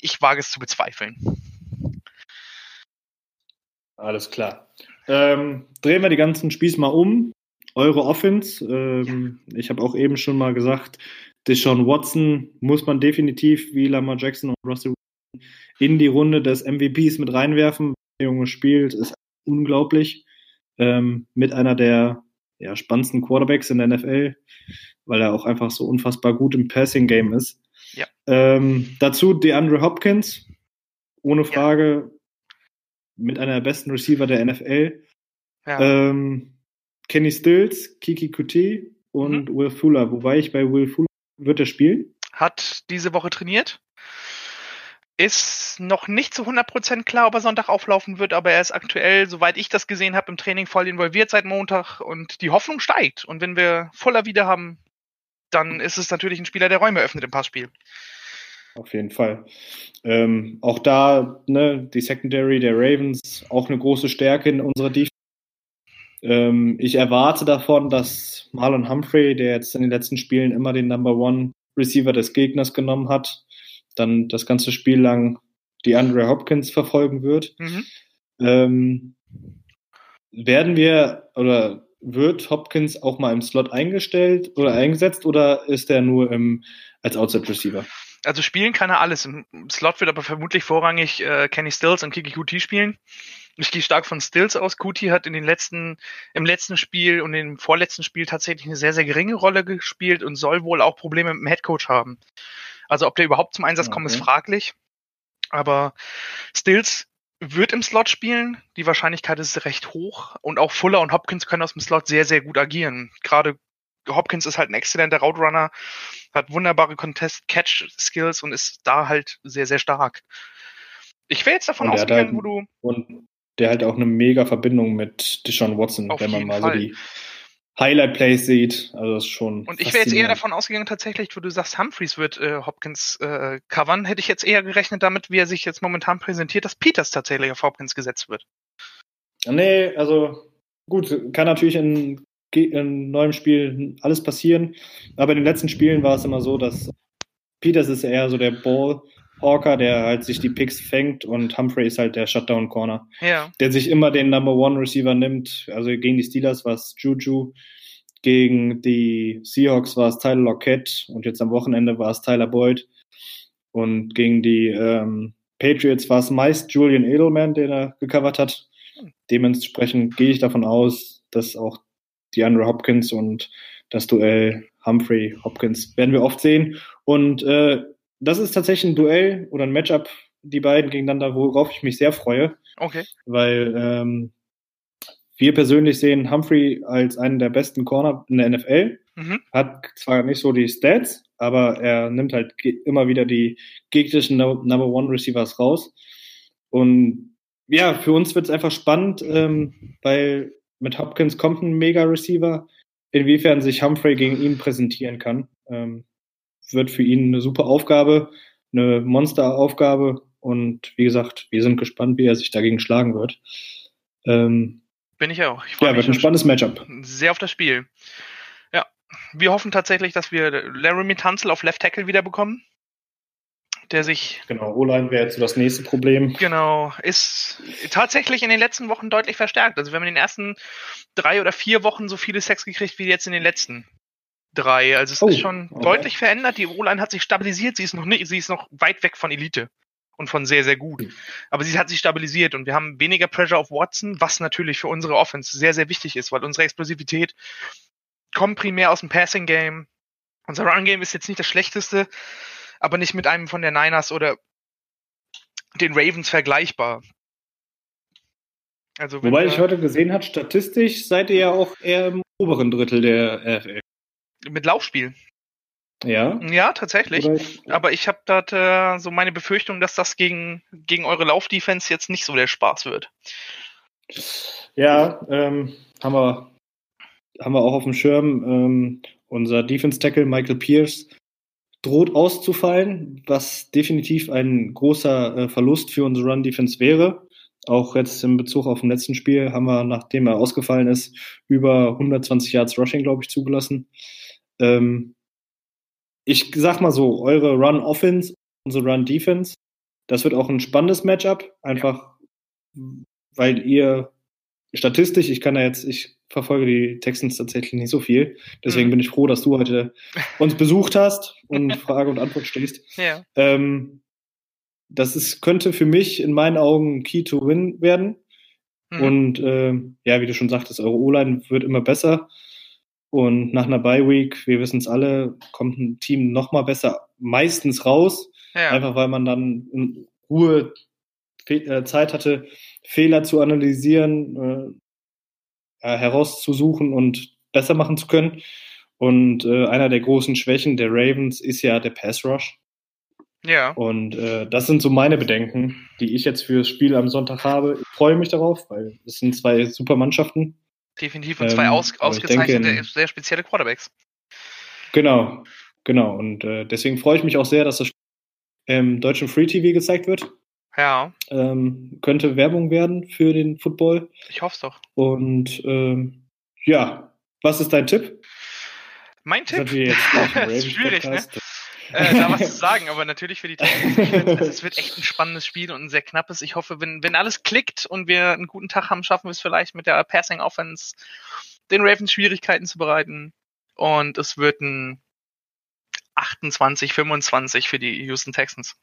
ich wage es zu bezweifeln. Alles klar. Ähm, drehen wir die ganzen Spieß mal um. Eure Offense. Ähm, ja. Ich habe auch eben schon mal gesagt, Deshaun Watson muss man definitiv wie Lamar Jackson und Russell in die Runde des MVPs mit reinwerfen. Der Junge spielt, ist unglaublich. Ähm, mit einer der ja, spannendsten Quarterbacks in der NFL weil er auch einfach so unfassbar gut im Passing-Game ist. Ja. Ähm, dazu DeAndre Hopkins, ohne Frage, ja. mit einer der besten Receiver der NFL. Ja. Ähm, Kenny Stills, Kiki Kuti und mhm. Will Fuller. Wobei ich bei Will Fuller wird er spielen? Hat diese Woche trainiert. Ist noch nicht zu 100% klar, ob er Sonntag auflaufen wird, aber er ist aktuell, soweit ich das gesehen habe, im Training voll involviert seit Montag und die Hoffnung steigt. Und wenn wir Fuller wieder haben, dann ist es natürlich ein Spieler, der Räume öffnet im Passspiel. Auf jeden Fall. Ähm, auch da, ne, die Secondary der Ravens, auch eine große Stärke in unserer Defense. Ähm, ich erwarte davon, dass Marlon Humphrey, der jetzt in den letzten Spielen immer den Number One Receiver des Gegners genommen hat, dann das ganze Spiel lang die Andre Hopkins verfolgen wird. Mhm. Ähm, werden wir oder wird Hopkins auch mal im Slot eingestellt oder eingesetzt oder ist er nur im, als Outside Receiver? Also spielen kann er alles. Im Slot wird aber vermutlich vorrangig äh, Kenny Stills und Kiki Kuti spielen. Ich gehe stark von Stills aus. Kuti hat in den letzten, im letzten Spiel und im vorletzten Spiel tatsächlich eine sehr, sehr geringe Rolle gespielt und soll wohl auch Probleme mit dem Headcoach haben. Also ob der überhaupt zum Einsatz okay. kommt, ist fraglich. Aber Stills wird im Slot spielen. Die Wahrscheinlichkeit ist recht hoch. Und auch Fuller und Hopkins können aus dem Slot sehr, sehr gut agieren. Gerade Hopkins ist halt ein exzellenter Route Runner, hat wunderbare Contest-Catch-Skills und ist da halt sehr, sehr stark. Ich wäre jetzt davon ausgegangen, halt, wo du. Und der hat auch eine mega Verbindung mit Deshaun Watson, wenn man mal Fall. so die Highlight Plays sieht. Also das ist schon. Und ich wäre jetzt eher davon ausgegangen, tatsächlich, wo du sagst, Humphreys wird äh, Hopkins äh, covern, hätte ich jetzt eher gerechnet damit, wie er sich jetzt momentan präsentiert, dass Peters tatsächlich auf Hopkins gesetzt wird. Nee, also gut, kann natürlich in, in neuem Spiel alles passieren, aber in den letzten Spielen war es immer so, dass Peters ist eher so der Ball Hawker, der halt sich die Picks fängt und Humphrey ist halt der Shutdown Corner. Ja. Der sich immer den Number One Receiver nimmt. Also gegen die Steelers war es Juju, gegen die Seahawks war es Tyler Lockett und jetzt am Wochenende war es Tyler Boyd. Und gegen die ähm, Patriots war es meist Julian Edelman, den er gecovert hat. Dementsprechend gehe ich davon aus, dass auch die Andrew Hopkins und das Duell Humphrey Hopkins werden wir oft sehen. Und äh, das ist tatsächlich ein Duell oder ein Matchup, die beiden gegeneinander, worauf ich mich sehr freue. Okay. Weil ähm, wir persönlich sehen Humphrey als einen der besten Corner in der NFL. Mhm. Hat zwar nicht so die Stats, aber er nimmt halt immer wieder die gegnerischen Number One Receivers raus. Und ja, für uns wird es einfach spannend, ähm, weil mit Hopkins kommt ein Mega-Receiver. Inwiefern sich Humphrey gegen ihn präsentieren kann, ähm, wird für ihn eine super Aufgabe, eine Monsteraufgabe. Und wie gesagt, wir sind gespannt, wie er sich dagegen schlagen wird. Ähm, Bin ich auch. Ich ja, wird ein spannendes Matchup. Sehr auf das Spiel. Ja, wir hoffen tatsächlich, dass wir Laramie Tunzel auf Left Tackle wiederbekommen der sich. Genau, O-Line wäre jetzt so das nächste Problem. Genau, ist tatsächlich in den letzten Wochen deutlich verstärkt. Also wir haben in den ersten drei oder vier Wochen so viele Sex gekriegt wie jetzt in den letzten drei. Also es oh, ist schon okay. deutlich verändert. Die O-Line hat sich stabilisiert. Sie ist noch nicht, sie ist noch weit weg von Elite und von sehr, sehr gut. Aber sie hat sich stabilisiert und wir haben weniger Pressure auf Watson, was natürlich für unsere Offense sehr, sehr wichtig ist, weil unsere Explosivität kommt primär aus dem Passing Game. Unser Run Game ist jetzt nicht das schlechteste, aber nicht mit einem von der Niners oder den Ravens vergleichbar. Also Wobei ich heute gesehen habe, statistisch seid ihr ja auch eher im oberen Drittel der RFL. Mit Laufspiel. Ja. Ja, tatsächlich. Ich, Aber ich habe da äh, so meine Befürchtung, dass das gegen, gegen eure Laufdefense jetzt nicht so der Spaß wird. Ja, ähm, haben wir haben wir auch auf dem Schirm. Ähm, unser Defense Tackle Michael Pierce droht auszufallen, was definitiv ein großer äh, Verlust für unsere Run-Defense wäre. Auch jetzt in Bezug auf dem letzten Spiel haben wir, nachdem er ausgefallen ist, über 120 Yards Rushing, glaube ich, zugelassen. Ähm, ich sag mal so, eure Run-Offense, unsere Run-Defense, das wird auch ein spannendes Matchup, einfach weil ihr statistisch, ich kann da jetzt, ich verfolge die Texans tatsächlich nicht so viel. Deswegen mhm. bin ich froh, dass du heute uns besucht hast und Frage und Antwort stehst. Ja. Ähm, das ist, könnte für mich in meinen Augen Key to Win werden. Mhm. Und äh, ja, wie du schon sagtest, eure O-Line wird immer besser. Und nach einer Bye Week, wir wissen es alle, kommt ein Team noch mal besser meistens raus. Ja. Einfach weil man dann in Ruhe äh, Zeit hatte, Fehler zu analysieren, äh, äh, herauszusuchen und besser machen zu können. Und äh, einer der großen Schwächen der Ravens ist ja der Pass Rush. Ja. Und äh, das sind so meine Bedenken, die ich jetzt für das Spiel am Sonntag habe. Ich freue mich darauf, weil es sind zwei super Mannschaften. Definitiv und zwei ähm, aus, ausgezeichnete, denke, sehr spezielle Quarterbacks. Genau, genau. Und äh, deswegen freue ich mich auch sehr, dass das im deutschen Free TV gezeigt wird. Ja. Ähm, könnte Werbung werden für den Football. Ich hoffe es doch. Und ähm, ja, was ist dein Tipp? Mein Tipp? Das ist schwierig, ne? Äh, da was zu sagen, aber natürlich für die Texans. es wird echt ein spannendes Spiel und ein sehr knappes. Ich hoffe, wenn, wenn alles klickt und wir einen guten Tag haben, schaffen wir es vielleicht mit der Passing Offense den Ravens Schwierigkeiten zu bereiten. Und es wird ein 28, 25 für die Houston Texans.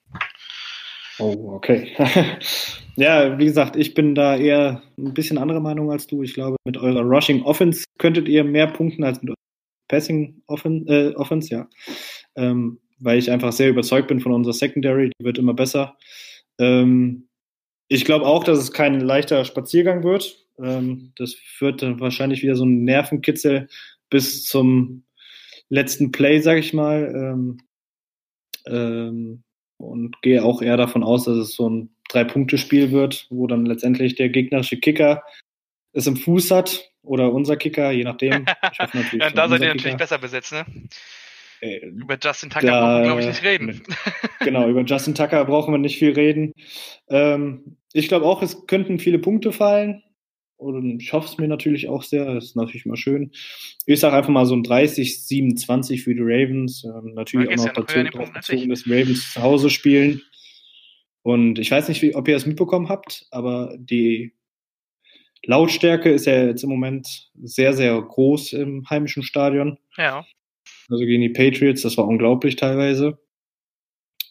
Oh, okay. ja, wie gesagt, ich bin da eher ein bisschen andere Meinung als du. Ich glaube, mit eurer Rushing Offense könntet ihr mehr punkten als mit eurer Passing Offen äh, Offense, ja. Ähm, weil ich einfach sehr überzeugt bin von unserer Secondary, die wird immer besser. Ähm, ich glaube auch, dass es kein leichter Spaziergang wird. Ähm, das wird dann wahrscheinlich wieder so ein Nervenkitzel bis zum letzten Play, sag ich mal. Ähm, ähm, und gehe auch eher davon aus, dass es so ein Drei-Punkte-Spiel wird, wo dann letztendlich der gegnerische Kicker es im Fuß hat oder unser Kicker, je nachdem. Ich hoffe natürlich, ja, da seid ihr natürlich besser besetzt, ne? Äh, über Justin Tucker da, brauchen wir, glaube ich, nicht reden. genau, über Justin Tucker brauchen wir nicht viel reden. Ähm, ich glaube auch, es könnten viele Punkte fallen. Und ich hoffe es mir natürlich auch sehr. Das ist natürlich mal schön. Ich sage einfach mal so ein 30, 27 für die Ravens. Ähm, natürlich auch noch ja dazu, noch bezogen, dass Ravens zu Hause spielen. Und ich weiß nicht, wie, ob ihr das mitbekommen habt, aber die Lautstärke ist ja jetzt im Moment sehr, sehr groß im heimischen Stadion. Ja. Also gegen die Patriots, das war unglaublich teilweise.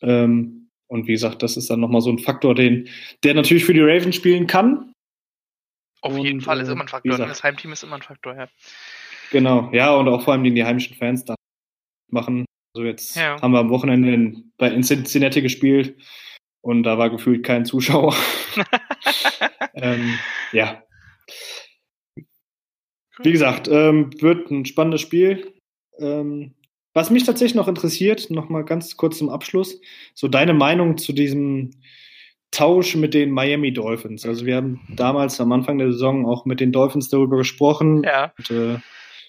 Ähm, und wie gesagt, das ist dann nochmal so ein Faktor, den, der natürlich für die Ravens spielen kann, auf und, jeden Fall ist äh, immer ein Faktor. Gesagt, das Heimteam ist immer ein Faktor, ja. Genau, ja, und auch vor allem die, die heimischen Fans da machen. Also jetzt ja. haben wir am Wochenende in, bei in Cincinnati gespielt und da war gefühlt kein Zuschauer. ähm, ja. Wie gesagt, ähm, wird ein spannendes Spiel. Ähm, was mich tatsächlich noch interessiert, noch mal ganz kurz zum Abschluss, so deine Meinung zu diesem Tausch mit den Miami Dolphins. Also wir haben damals am Anfang der Saison auch mit den Dolphins darüber gesprochen ja. und äh,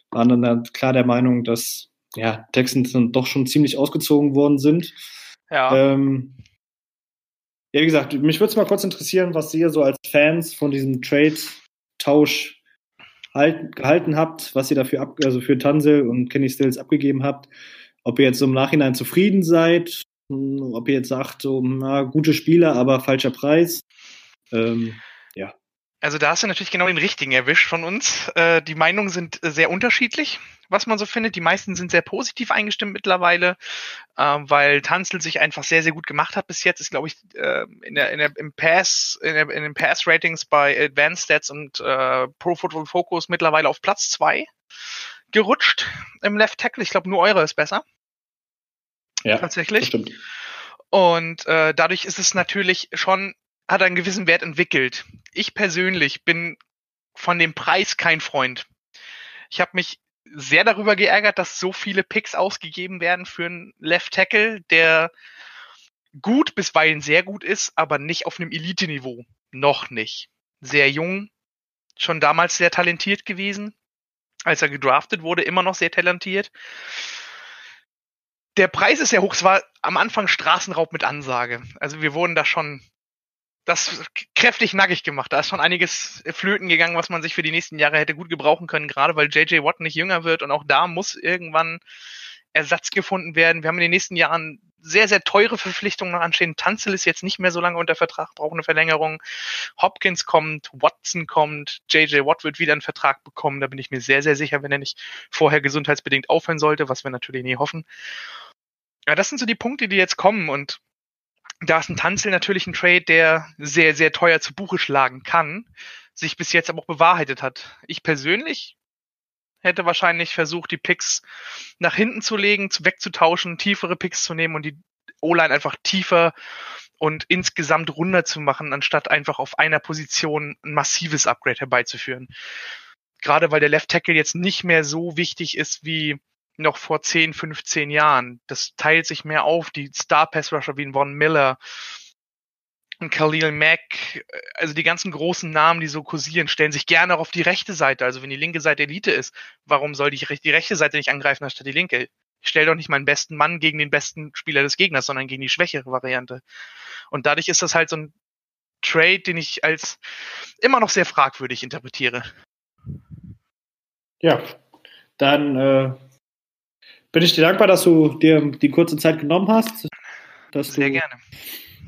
waren dann klar der Meinung, dass ja, Texans dann doch schon ziemlich ausgezogen worden sind. Ja. Ähm, ja, wie gesagt, mich würde es mal kurz interessieren, was ihr so als Fans von diesem Trade-Tausch halt, gehalten habt, was ihr dafür ab, also für Tansel und Kenny Stills abgegeben habt. Ob ihr jetzt im Nachhinein zufrieden seid, hm, ob ihr jetzt sagt, so, na, gute Spieler, aber falscher Preis. Ähm. Also da hast du natürlich genau den richtigen erwischt von uns. Äh, die Meinungen sind sehr unterschiedlich was man so findet. Die meisten sind sehr positiv eingestimmt mittlerweile, äh, weil Tanzel sich einfach sehr, sehr gut gemacht hat bis jetzt. Ist, glaube ich, äh, in der, in der, im Pass, in, der, in den Pass-Ratings bei Advanced Stats und äh, Pro Football Focus mittlerweile auf Platz zwei gerutscht im Left Tackle. Ich glaube, nur eure ist besser. Ja, tatsächlich. Stimmt. Und äh, dadurch ist es natürlich schon, hat einen gewissen Wert entwickelt. Ich persönlich bin von dem Preis kein Freund. Ich habe mich sehr darüber geärgert, dass so viele Picks ausgegeben werden für einen Left Tackle, der gut bisweilen sehr gut ist, aber nicht auf einem Elite-Niveau. Noch nicht. Sehr jung, schon damals sehr talentiert gewesen. Als er gedraftet wurde, immer noch sehr talentiert. Der Preis ist sehr hoch. Es war am Anfang Straßenraub mit Ansage. Also wir wurden da schon das kräftig nackig gemacht. Da ist schon einiges flöten gegangen, was man sich für die nächsten Jahre hätte gut gebrauchen können, gerade weil JJ Watt nicht jünger wird und auch da muss irgendwann Ersatz gefunden werden. Wir haben in den nächsten Jahren sehr, sehr teure Verpflichtungen noch anstehen. Tanzel ist jetzt nicht mehr so lange unter Vertrag, braucht eine Verlängerung. Hopkins kommt, Watson kommt, JJ Watt wird wieder einen Vertrag bekommen. Da bin ich mir sehr, sehr sicher, wenn er nicht vorher gesundheitsbedingt aufhören sollte, was wir natürlich nie hoffen. Ja, das sind so die Punkte, die jetzt kommen und da ist ein Tanzel natürlich ein Trade, der sehr, sehr teuer zu Buche schlagen kann, sich bis jetzt aber auch bewahrheitet hat. Ich persönlich hätte wahrscheinlich versucht, die Picks nach hinten zu legen, wegzutauschen, tiefere Picks zu nehmen und die O-Line einfach tiefer und insgesamt runder zu machen, anstatt einfach auf einer Position ein massives Upgrade herbeizuführen. Gerade weil der Left Tackle jetzt nicht mehr so wichtig ist wie noch vor 10, 15 Jahren. Das teilt sich mehr auf. Die Star Pass Rusher wie Von Miller, ein Khalil Mack, also die ganzen großen Namen, die so kursieren, stellen sich gerne auch auf die rechte Seite. Also wenn die linke Seite Elite ist, warum soll die, die rechte Seite nicht angreifen anstatt die linke? Ich stelle doch nicht meinen besten Mann gegen den besten Spieler des Gegners, sondern gegen die schwächere Variante. Und dadurch ist das halt so ein Trade, den ich als immer noch sehr fragwürdig interpretiere. Ja, dann äh, bin ich dir dankbar, dass du dir die kurze Zeit genommen hast. Dass Sehr du, gerne.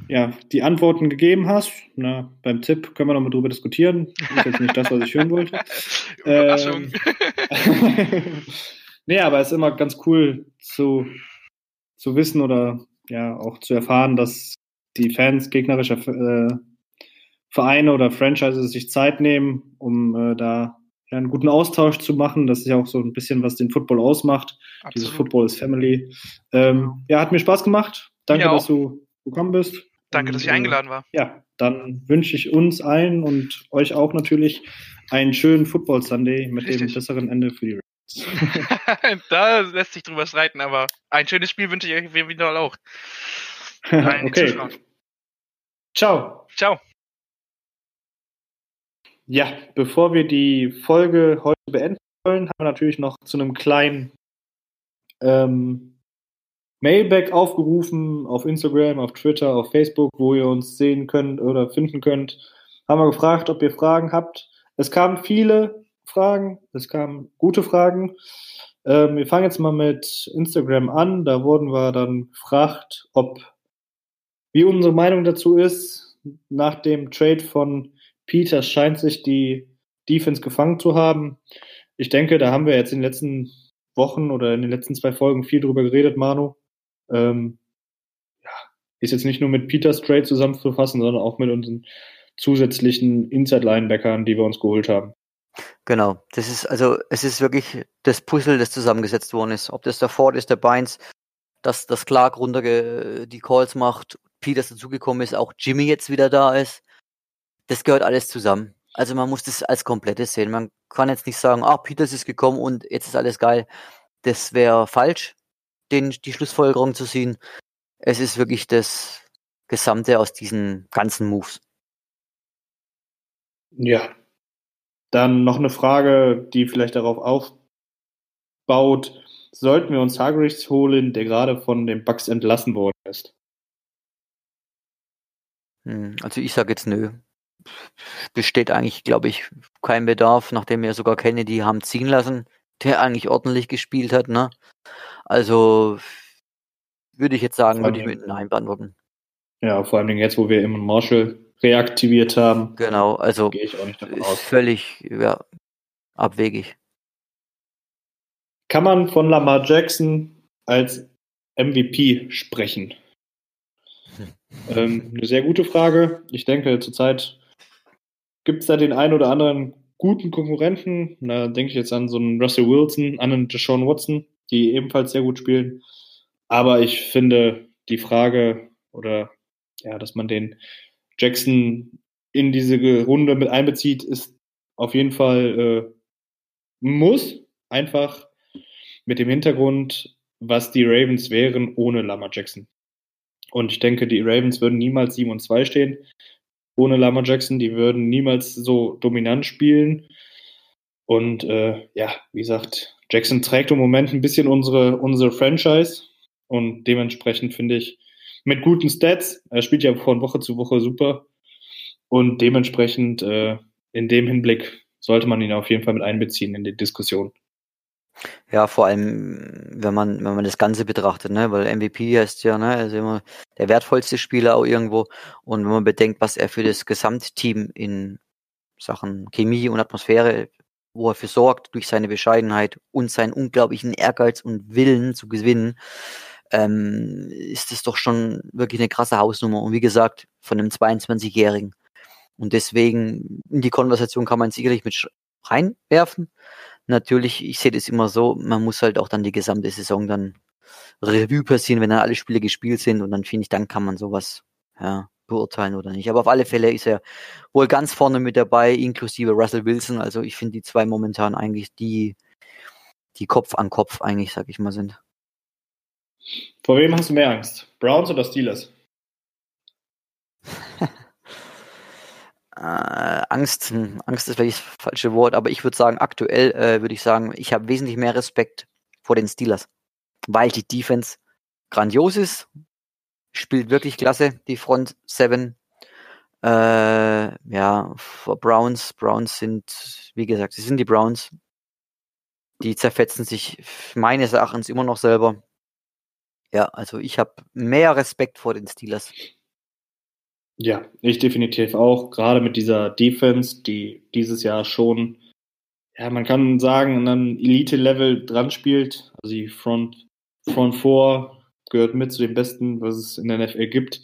Ja, die Antworten gegeben hast. Na, beim Tipp können wir noch mal drüber diskutieren. Das ist jetzt nicht das, was ich hören wollte. Überraschung. Ähm, nee, aber es ist immer ganz cool zu, zu wissen oder ja auch zu erfahren, dass die Fans gegnerischer äh, Vereine oder Franchises sich Zeit nehmen, um äh, da einen guten Austausch zu machen. Das ist ja auch so ein bisschen, was den Football ausmacht. Absolut. Dieses Football ist Family. Ähm, ja, hat mir Spaß gemacht. Danke, dass du gekommen bist. Danke, dass ich eingeladen war. Äh, ja, dann wünsche ich uns allen und euch auch natürlich einen schönen Football Sunday mit Richtig. dem besseren Ende für die Rams. da lässt sich drüber streiten, aber ein schönes Spiel wünsche ich euch wieder auch. okay. Ciao. Ciao. Ja, bevor wir die Folge heute beenden wollen, haben wir natürlich noch zu einem kleinen ähm, Mailback aufgerufen auf Instagram, auf Twitter, auf Facebook, wo ihr uns sehen könnt oder finden könnt. Haben wir gefragt, ob ihr Fragen habt. Es kamen viele Fragen, es kamen gute Fragen. Ähm, wir fangen jetzt mal mit Instagram an. Da wurden wir dann gefragt, ob wie unsere Meinung dazu ist nach dem Trade von Peters scheint sich die Defense gefangen zu haben. Ich denke, da haben wir jetzt in den letzten Wochen oder in den letzten zwei Folgen viel drüber geredet, Manu. Ähm, ja, ist jetzt nicht nur mit Peters Trade zusammenzufassen, sondern auch mit unseren zusätzlichen Inside-Linebackern, die wir uns geholt haben. Genau, das ist also, es ist wirklich das Puzzle, das zusammengesetzt worden ist. Ob das der Ford ist, der Bynes, dass das Clark runter die Calls macht, Peters dazugekommen ist, auch Jimmy jetzt wieder da ist das gehört alles zusammen. Also man muss das als komplettes sehen. Man kann jetzt nicht sagen, ah, Peters ist gekommen und jetzt ist alles geil. Das wäre falsch, den, die Schlussfolgerung zu ziehen. Es ist wirklich das Gesamte aus diesen ganzen Moves. Ja. Dann noch eine Frage, die vielleicht darauf aufbaut. Sollten wir uns Hargreaves holen, der gerade von den Bucks entlassen worden ist? Hm, also ich sage jetzt nö. Besteht eigentlich, glaube ich, kein Bedarf, nachdem wir sogar Kennedy haben ziehen lassen, der eigentlich ordentlich gespielt hat. Ne? Also würde ich jetzt sagen, würde ich mit Nein beantworten. Ja, vor allem jetzt, wo wir immer Marshall reaktiviert haben. Genau, also gehe ich auch nicht davon aus. völlig ja, abwegig. Kann man von Lamar Jackson als MVP sprechen? Ähm, eine sehr gute Frage. Ich denke, zurzeit gibt es da den einen oder anderen guten Konkurrenten. Da denke ich jetzt an so einen Russell Wilson, an einen Deshaun Watson, die ebenfalls sehr gut spielen. Aber ich finde die Frage oder ja, dass man den Jackson in diese Runde mit einbezieht, ist auf jeden Fall äh, muss. Einfach mit dem Hintergrund, was die Ravens wären ohne Lama Jackson. Und ich denke, die Ravens würden niemals 7 und 2 stehen ohne Lama Jackson. Die würden niemals so dominant spielen. Und äh, ja, wie gesagt, Jackson trägt im Moment ein bisschen unsere, unsere Franchise. Und dementsprechend finde ich, mit guten Stats, er spielt ja von Woche zu Woche super. Und dementsprechend äh, in dem Hinblick sollte man ihn auf jeden Fall mit einbeziehen in die Diskussion. Ja, vor allem, wenn man, wenn man das Ganze betrachtet, ne, weil MVP heißt ja, ne, also immer der wertvollste Spieler auch irgendwo. Und wenn man bedenkt, was er für das Gesamtteam in Sachen Chemie und Atmosphäre, wo er für sorgt, durch seine Bescheidenheit und seinen unglaublichen Ehrgeiz und Willen zu gewinnen, ähm, ist das doch schon wirklich eine krasse Hausnummer. Und wie gesagt, von einem 22-Jährigen. Und deswegen in die Konversation kann man sicherlich mit reinwerfen natürlich, ich sehe das immer so, man muss halt auch dann die gesamte Saison dann Revue passieren, wenn dann alle Spiele gespielt sind und dann finde ich, dann kann man sowas ja, beurteilen oder nicht. Aber auf alle Fälle ist er wohl ganz vorne mit dabei, inklusive Russell Wilson. Also ich finde die zwei momentan eigentlich die, die Kopf an Kopf eigentlich, sag ich mal, sind. Vor wem hast du mehr Angst? Browns oder Steelers? äh, Angst, hm, Angst ist vielleicht das falsche Wort, aber ich würde sagen, aktuell äh, würde ich sagen, ich habe wesentlich mehr Respekt vor den Steelers, weil die Defense grandios ist, spielt wirklich klasse, die Front Seven. Äh, ja, Browns, Browns sind, wie gesagt, sie sind die Browns. Die zerfetzen sich meines Erachtens immer noch selber. Ja, also ich habe mehr Respekt vor den Steelers. Ja, ich definitiv auch. Gerade mit dieser Defense, die dieses Jahr schon, ja, man kann sagen, an einem Elite-Level dran spielt. Also die Front, Front 4 gehört mit zu den besten, was es in der NFL gibt.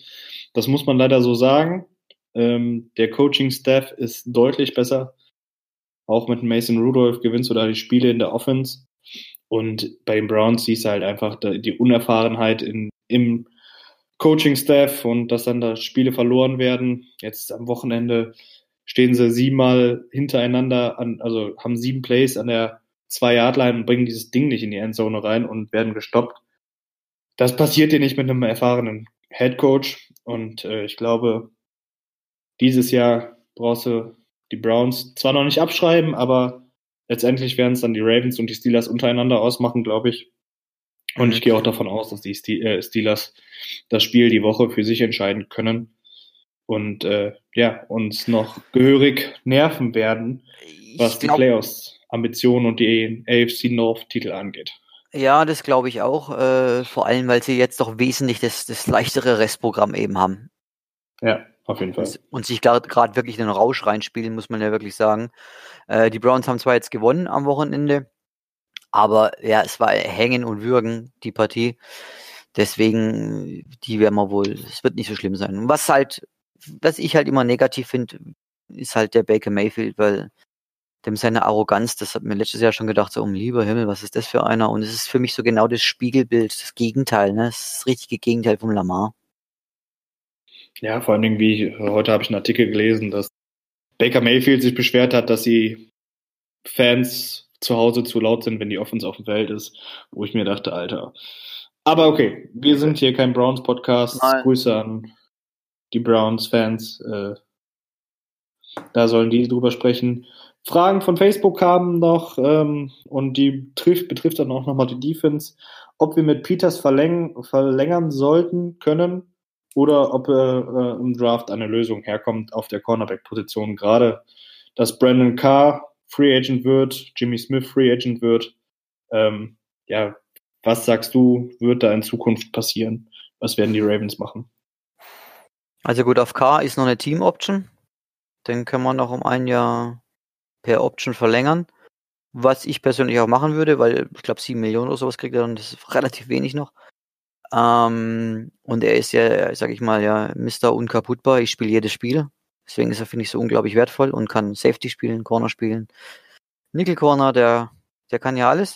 Das muss man leider so sagen. Ähm, der Coaching-Staff ist deutlich besser. Auch mit Mason Rudolph gewinnst du da die Spiele in der Offense. Und bei den Browns siehst du halt einfach die Unerfahrenheit in, im Coaching-Staff und dass dann da Spiele verloren werden. Jetzt am Wochenende stehen sie siebenmal hintereinander an, also haben sieben Plays an der Zwei-Yard-Line und bringen dieses Ding nicht in die Endzone rein und werden gestoppt. Das passiert dir nicht mit einem erfahrenen Head Coach und äh, ich glaube, dieses Jahr brauchst du die Browns zwar noch nicht abschreiben, aber letztendlich werden es dann die Ravens und die Steelers untereinander ausmachen, glaube ich. Und ich gehe auch davon aus, dass die äh, Steelers das Spiel die Woche für sich entscheiden können und äh, ja, uns noch gehörig nerven werden, was glaub, die Playoffs-Ambitionen und die AFC North-Titel angeht. Ja, das glaube ich auch. Äh, vor allem, weil sie jetzt doch wesentlich das, das leichtere Restprogramm eben haben. Ja, auf jeden Fall. Und sich gerade wirklich in den Rausch reinspielen, muss man ja wirklich sagen. Äh, die Browns haben zwar jetzt gewonnen am Wochenende, aber ja, es war Hängen und Würgen, die Partie. Deswegen, die werden wir wohl, es wird nicht so schlimm sein. Was halt, was ich halt immer negativ finde, ist halt der Baker Mayfield, weil dem seine Arroganz, das hat mir letztes Jahr schon gedacht, so um lieber Himmel, was ist das für einer? Und es ist für mich so genau das Spiegelbild, das Gegenteil, ne? Das richtige Gegenteil vom Lamar. Ja, vor allen Dingen, wie heute habe ich einen Artikel gelesen, dass Baker Mayfield sich beschwert hat, dass die Fans zu Hause zu laut sind, wenn die Offense auf dem Feld ist, wo ich mir dachte, Alter. Aber okay, wir sind hier kein Browns-Podcast. Grüße an die Browns-Fans. Äh, da sollen die drüber sprechen. Fragen von Facebook kamen noch ähm, und die trifft, betrifft dann auch nochmal die Defense, ob wir mit Peters verläng verlängern sollten können oder ob äh, äh, im Draft eine Lösung herkommt auf der Cornerback-Position. Gerade, dass Brandon Carr Free Agent wird, Jimmy Smith Free Agent wird. Ähm, ja, was sagst du, wird da in Zukunft passieren? Was werden die Ravens machen? Also gut, auf Carr ist noch eine Team-Option. Den können wir noch um ein Jahr per Option verlängern. Was ich persönlich auch machen würde, weil ich glaube, sieben Millionen oder sowas kriegt er dann, das ist relativ wenig noch. Ähm, und er ist ja, sag ich mal, ja, Mr. Unkaputtbar. Ich spiele jedes Spiel. Deswegen ist er, finde ich, so unglaublich wertvoll und kann Safety spielen, Corner spielen. Nickel Corner, der, der kann ja alles.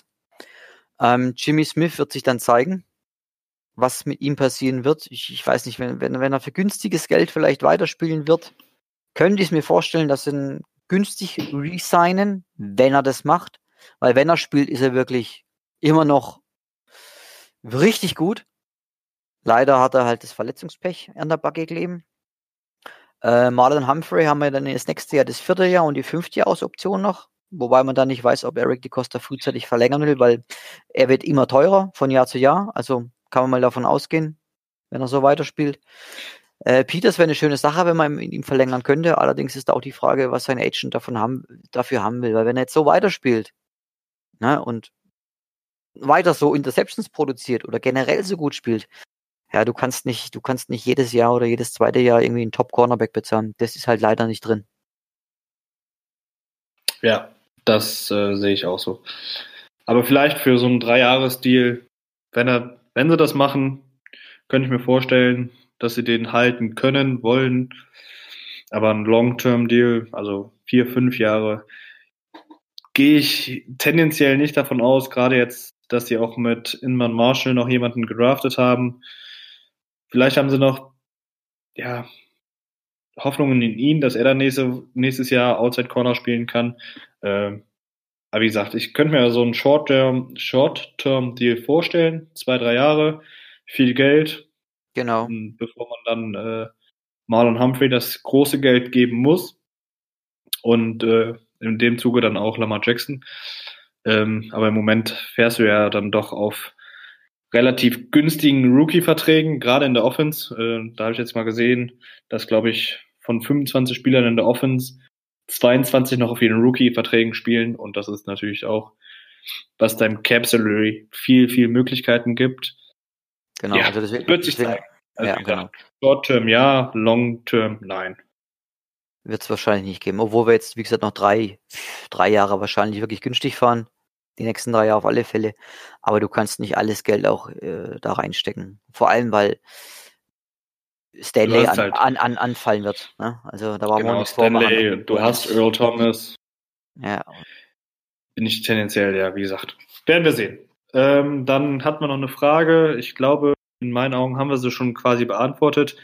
Ähm, Jimmy Smith wird sich dann zeigen, was mit ihm passieren wird. Ich, ich weiß nicht, wenn, wenn, wenn er für günstiges Geld vielleicht weiterspielen wird, könnte ich mir vorstellen, dass sie günstig resignen, wenn er das macht. Weil wenn er spielt, ist er wirklich immer noch richtig gut. Leider hat er halt das Verletzungspech an der Backe kleben. Äh, Marlon Humphrey haben wir dann das nächste Jahr das vierte Jahr und die fünfte Jahresoption noch. Wobei man da nicht weiß, ob Eric DeCosta frühzeitig verlängern will, weil er wird immer teurer von Jahr zu Jahr. Also kann man mal davon ausgehen, wenn er so weiterspielt. Äh, Peters wäre eine schöne Sache, wenn man ihn verlängern könnte. Allerdings ist da auch die Frage, was sein Agent davon haben, dafür haben will. Weil wenn er jetzt so weiterspielt ne, und weiter so Interceptions produziert oder generell so gut spielt, ja, du kannst nicht, du kannst nicht jedes Jahr oder jedes zweite Jahr irgendwie einen Top-Cornerback bezahlen. Das ist halt leider nicht drin. Ja, das äh, sehe ich auch so. Aber vielleicht für so einen Dreijahres-Deal, wenn wenn sie das machen, könnte ich mir vorstellen, dass sie den halten können, wollen. Aber ein Long-Term-Deal, also vier, fünf Jahre, gehe ich tendenziell nicht davon aus, gerade jetzt, dass sie auch mit Inman Marshall noch jemanden gedraftet haben. Vielleicht haben sie noch, ja, Hoffnungen in ihn, dass er dann nächste, nächstes Jahr Outside Corner spielen kann. Ähm, aber wie gesagt, ich könnte mir so einen Short-Term Short -Term Deal vorstellen, zwei, drei Jahre, viel Geld. Genau. Bevor man dann äh, Marlon Humphrey das große Geld geben muss. Und äh, in dem Zuge dann auch Lamar Jackson. Ähm, aber im Moment fährst du ja dann doch auf relativ günstigen Rookie-Verträgen, gerade in der Offense. Äh, da habe ich jetzt mal gesehen, dass, glaube ich, von 25 Spielern in der Offense 22 noch auf ihren Rookie-Verträgen spielen. Und das ist natürlich auch, was deinem Cap Salary viel, viel Möglichkeiten gibt. Genau, ja, also deswegen, wird sich zeigen. Also ja, genau. Short-Term ja, Long-Term nein. Wird es wahrscheinlich nicht geben. Obwohl wir jetzt, wie gesagt, noch drei, drei Jahre wahrscheinlich wirklich günstig fahren die nächsten drei Jahre auf alle Fälle. Aber du kannst nicht alles Geld auch äh, da reinstecken. Vor allem, weil Stanley an, halt. an, an, anfallen wird. Ne? Also da war genau, nichts Stanley, Du hast Earl Thomas. Ja. Bin ich tendenziell, ja, wie gesagt. Werden wir sehen. Ähm, dann hat man noch eine Frage. Ich glaube, in meinen Augen haben wir sie schon quasi beantwortet.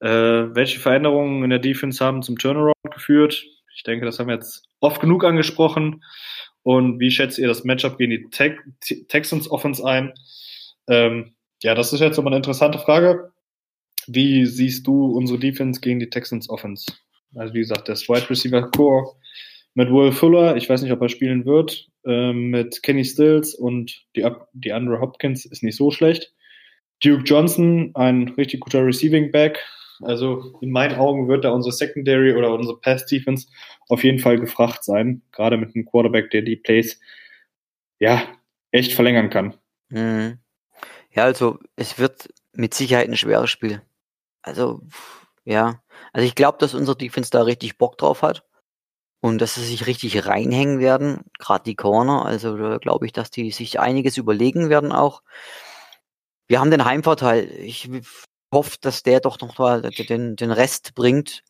Äh, welche Veränderungen in der Defense haben zum Turnaround geführt? Ich denke, das haben wir jetzt oft genug angesprochen. Und wie schätzt ihr das Matchup gegen die Te Texans Offense ein? Ähm, ja, das ist jetzt aber eine interessante Frage. Wie siehst du unsere Defense gegen die Texans Offense? Also wie gesagt, das Wide Receiver Core mit Will Fuller, ich weiß nicht, ob er spielen wird, ähm, mit Kenny Stills und die, die Andrew Hopkins ist nicht so schlecht. Duke Johnson, ein richtig guter Receiving Back, also in meinen Augen wird da unsere Secondary oder unsere Pass Defense auf jeden Fall gefragt sein, gerade mit einem Quarterback, der die Plays ja echt verlängern kann. Mhm. Ja, also es wird mit Sicherheit ein schweres Spiel. Also ja, also ich glaube, dass unsere Defense da richtig Bock drauf hat und dass sie sich richtig reinhängen werden, gerade die Corner. Also da glaube ich, dass die sich einiges überlegen werden auch. Wir haben den Heimvorteil. Ich hofft, dass der doch noch den, den Rest bringt,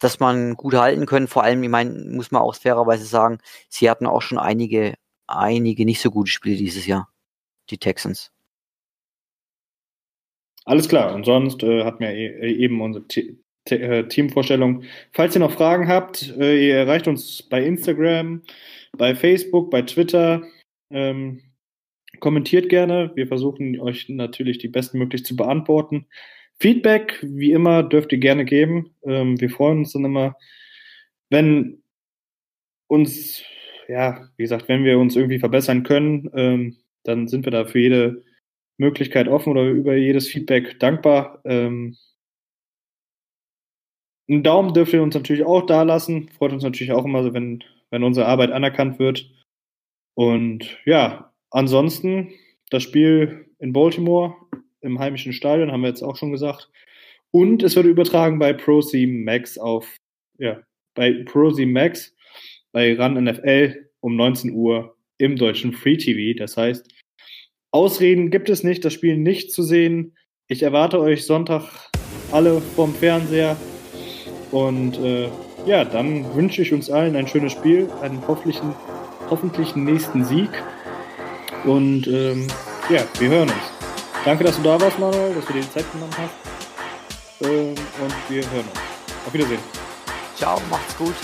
dass man gut halten können. Vor allem, ich meine, muss man auch fairerweise sagen, sie hatten auch schon einige, einige nicht so gute Spiele dieses Jahr, die Texans. Alles klar. Und sonst äh, hat mir e eben unsere T äh, Teamvorstellung. Falls ihr noch Fragen habt, äh, ihr erreicht uns bei Instagram, bei Facebook, bei Twitter. Ähm, kommentiert gerne. Wir versuchen euch natürlich die bestmöglich zu beantworten. Feedback, wie immer, dürft ihr gerne geben. Ähm, wir freuen uns dann immer, wenn uns, ja, wie gesagt, wenn wir uns irgendwie verbessern können, ähm, dann sind wir da für jede Möglichkeit offen oder über jedes Feedback dankbar. Ähm, einen Daumen dürft ihr uns natürlich auch da lassen. Freut uns natürlich auch immer, wenn, wenn unsere Arbeit anerkannt wird. Und ja, ansonsten das Spiel in Baltimore im heimischen Stadion, haben wir jetzt auch schon gesagt. Und es wird übertragen bei ProC Max auf, ja, bei ProC Max bei Run NFL um 19 Uhr im deutschen Free TV. Das heißt, Ausreden gibt es nicht, das Spiel nicht zu sehen. Ich erwarte euch Sonntag alle vom Fernseher. Und äh, ja, dann wünsche ich uns allen ein schönes Spiel, einen hoffentlichen, hoffentlichen nächsten Sieg. Und ähm, ja, wir hören uns. Danke, dass du da warst, Manuel, dass du dir die Zeit genommen hast. Ähm, und wir hören uns. Auf Wiedersehen. Ciao, macht's gut.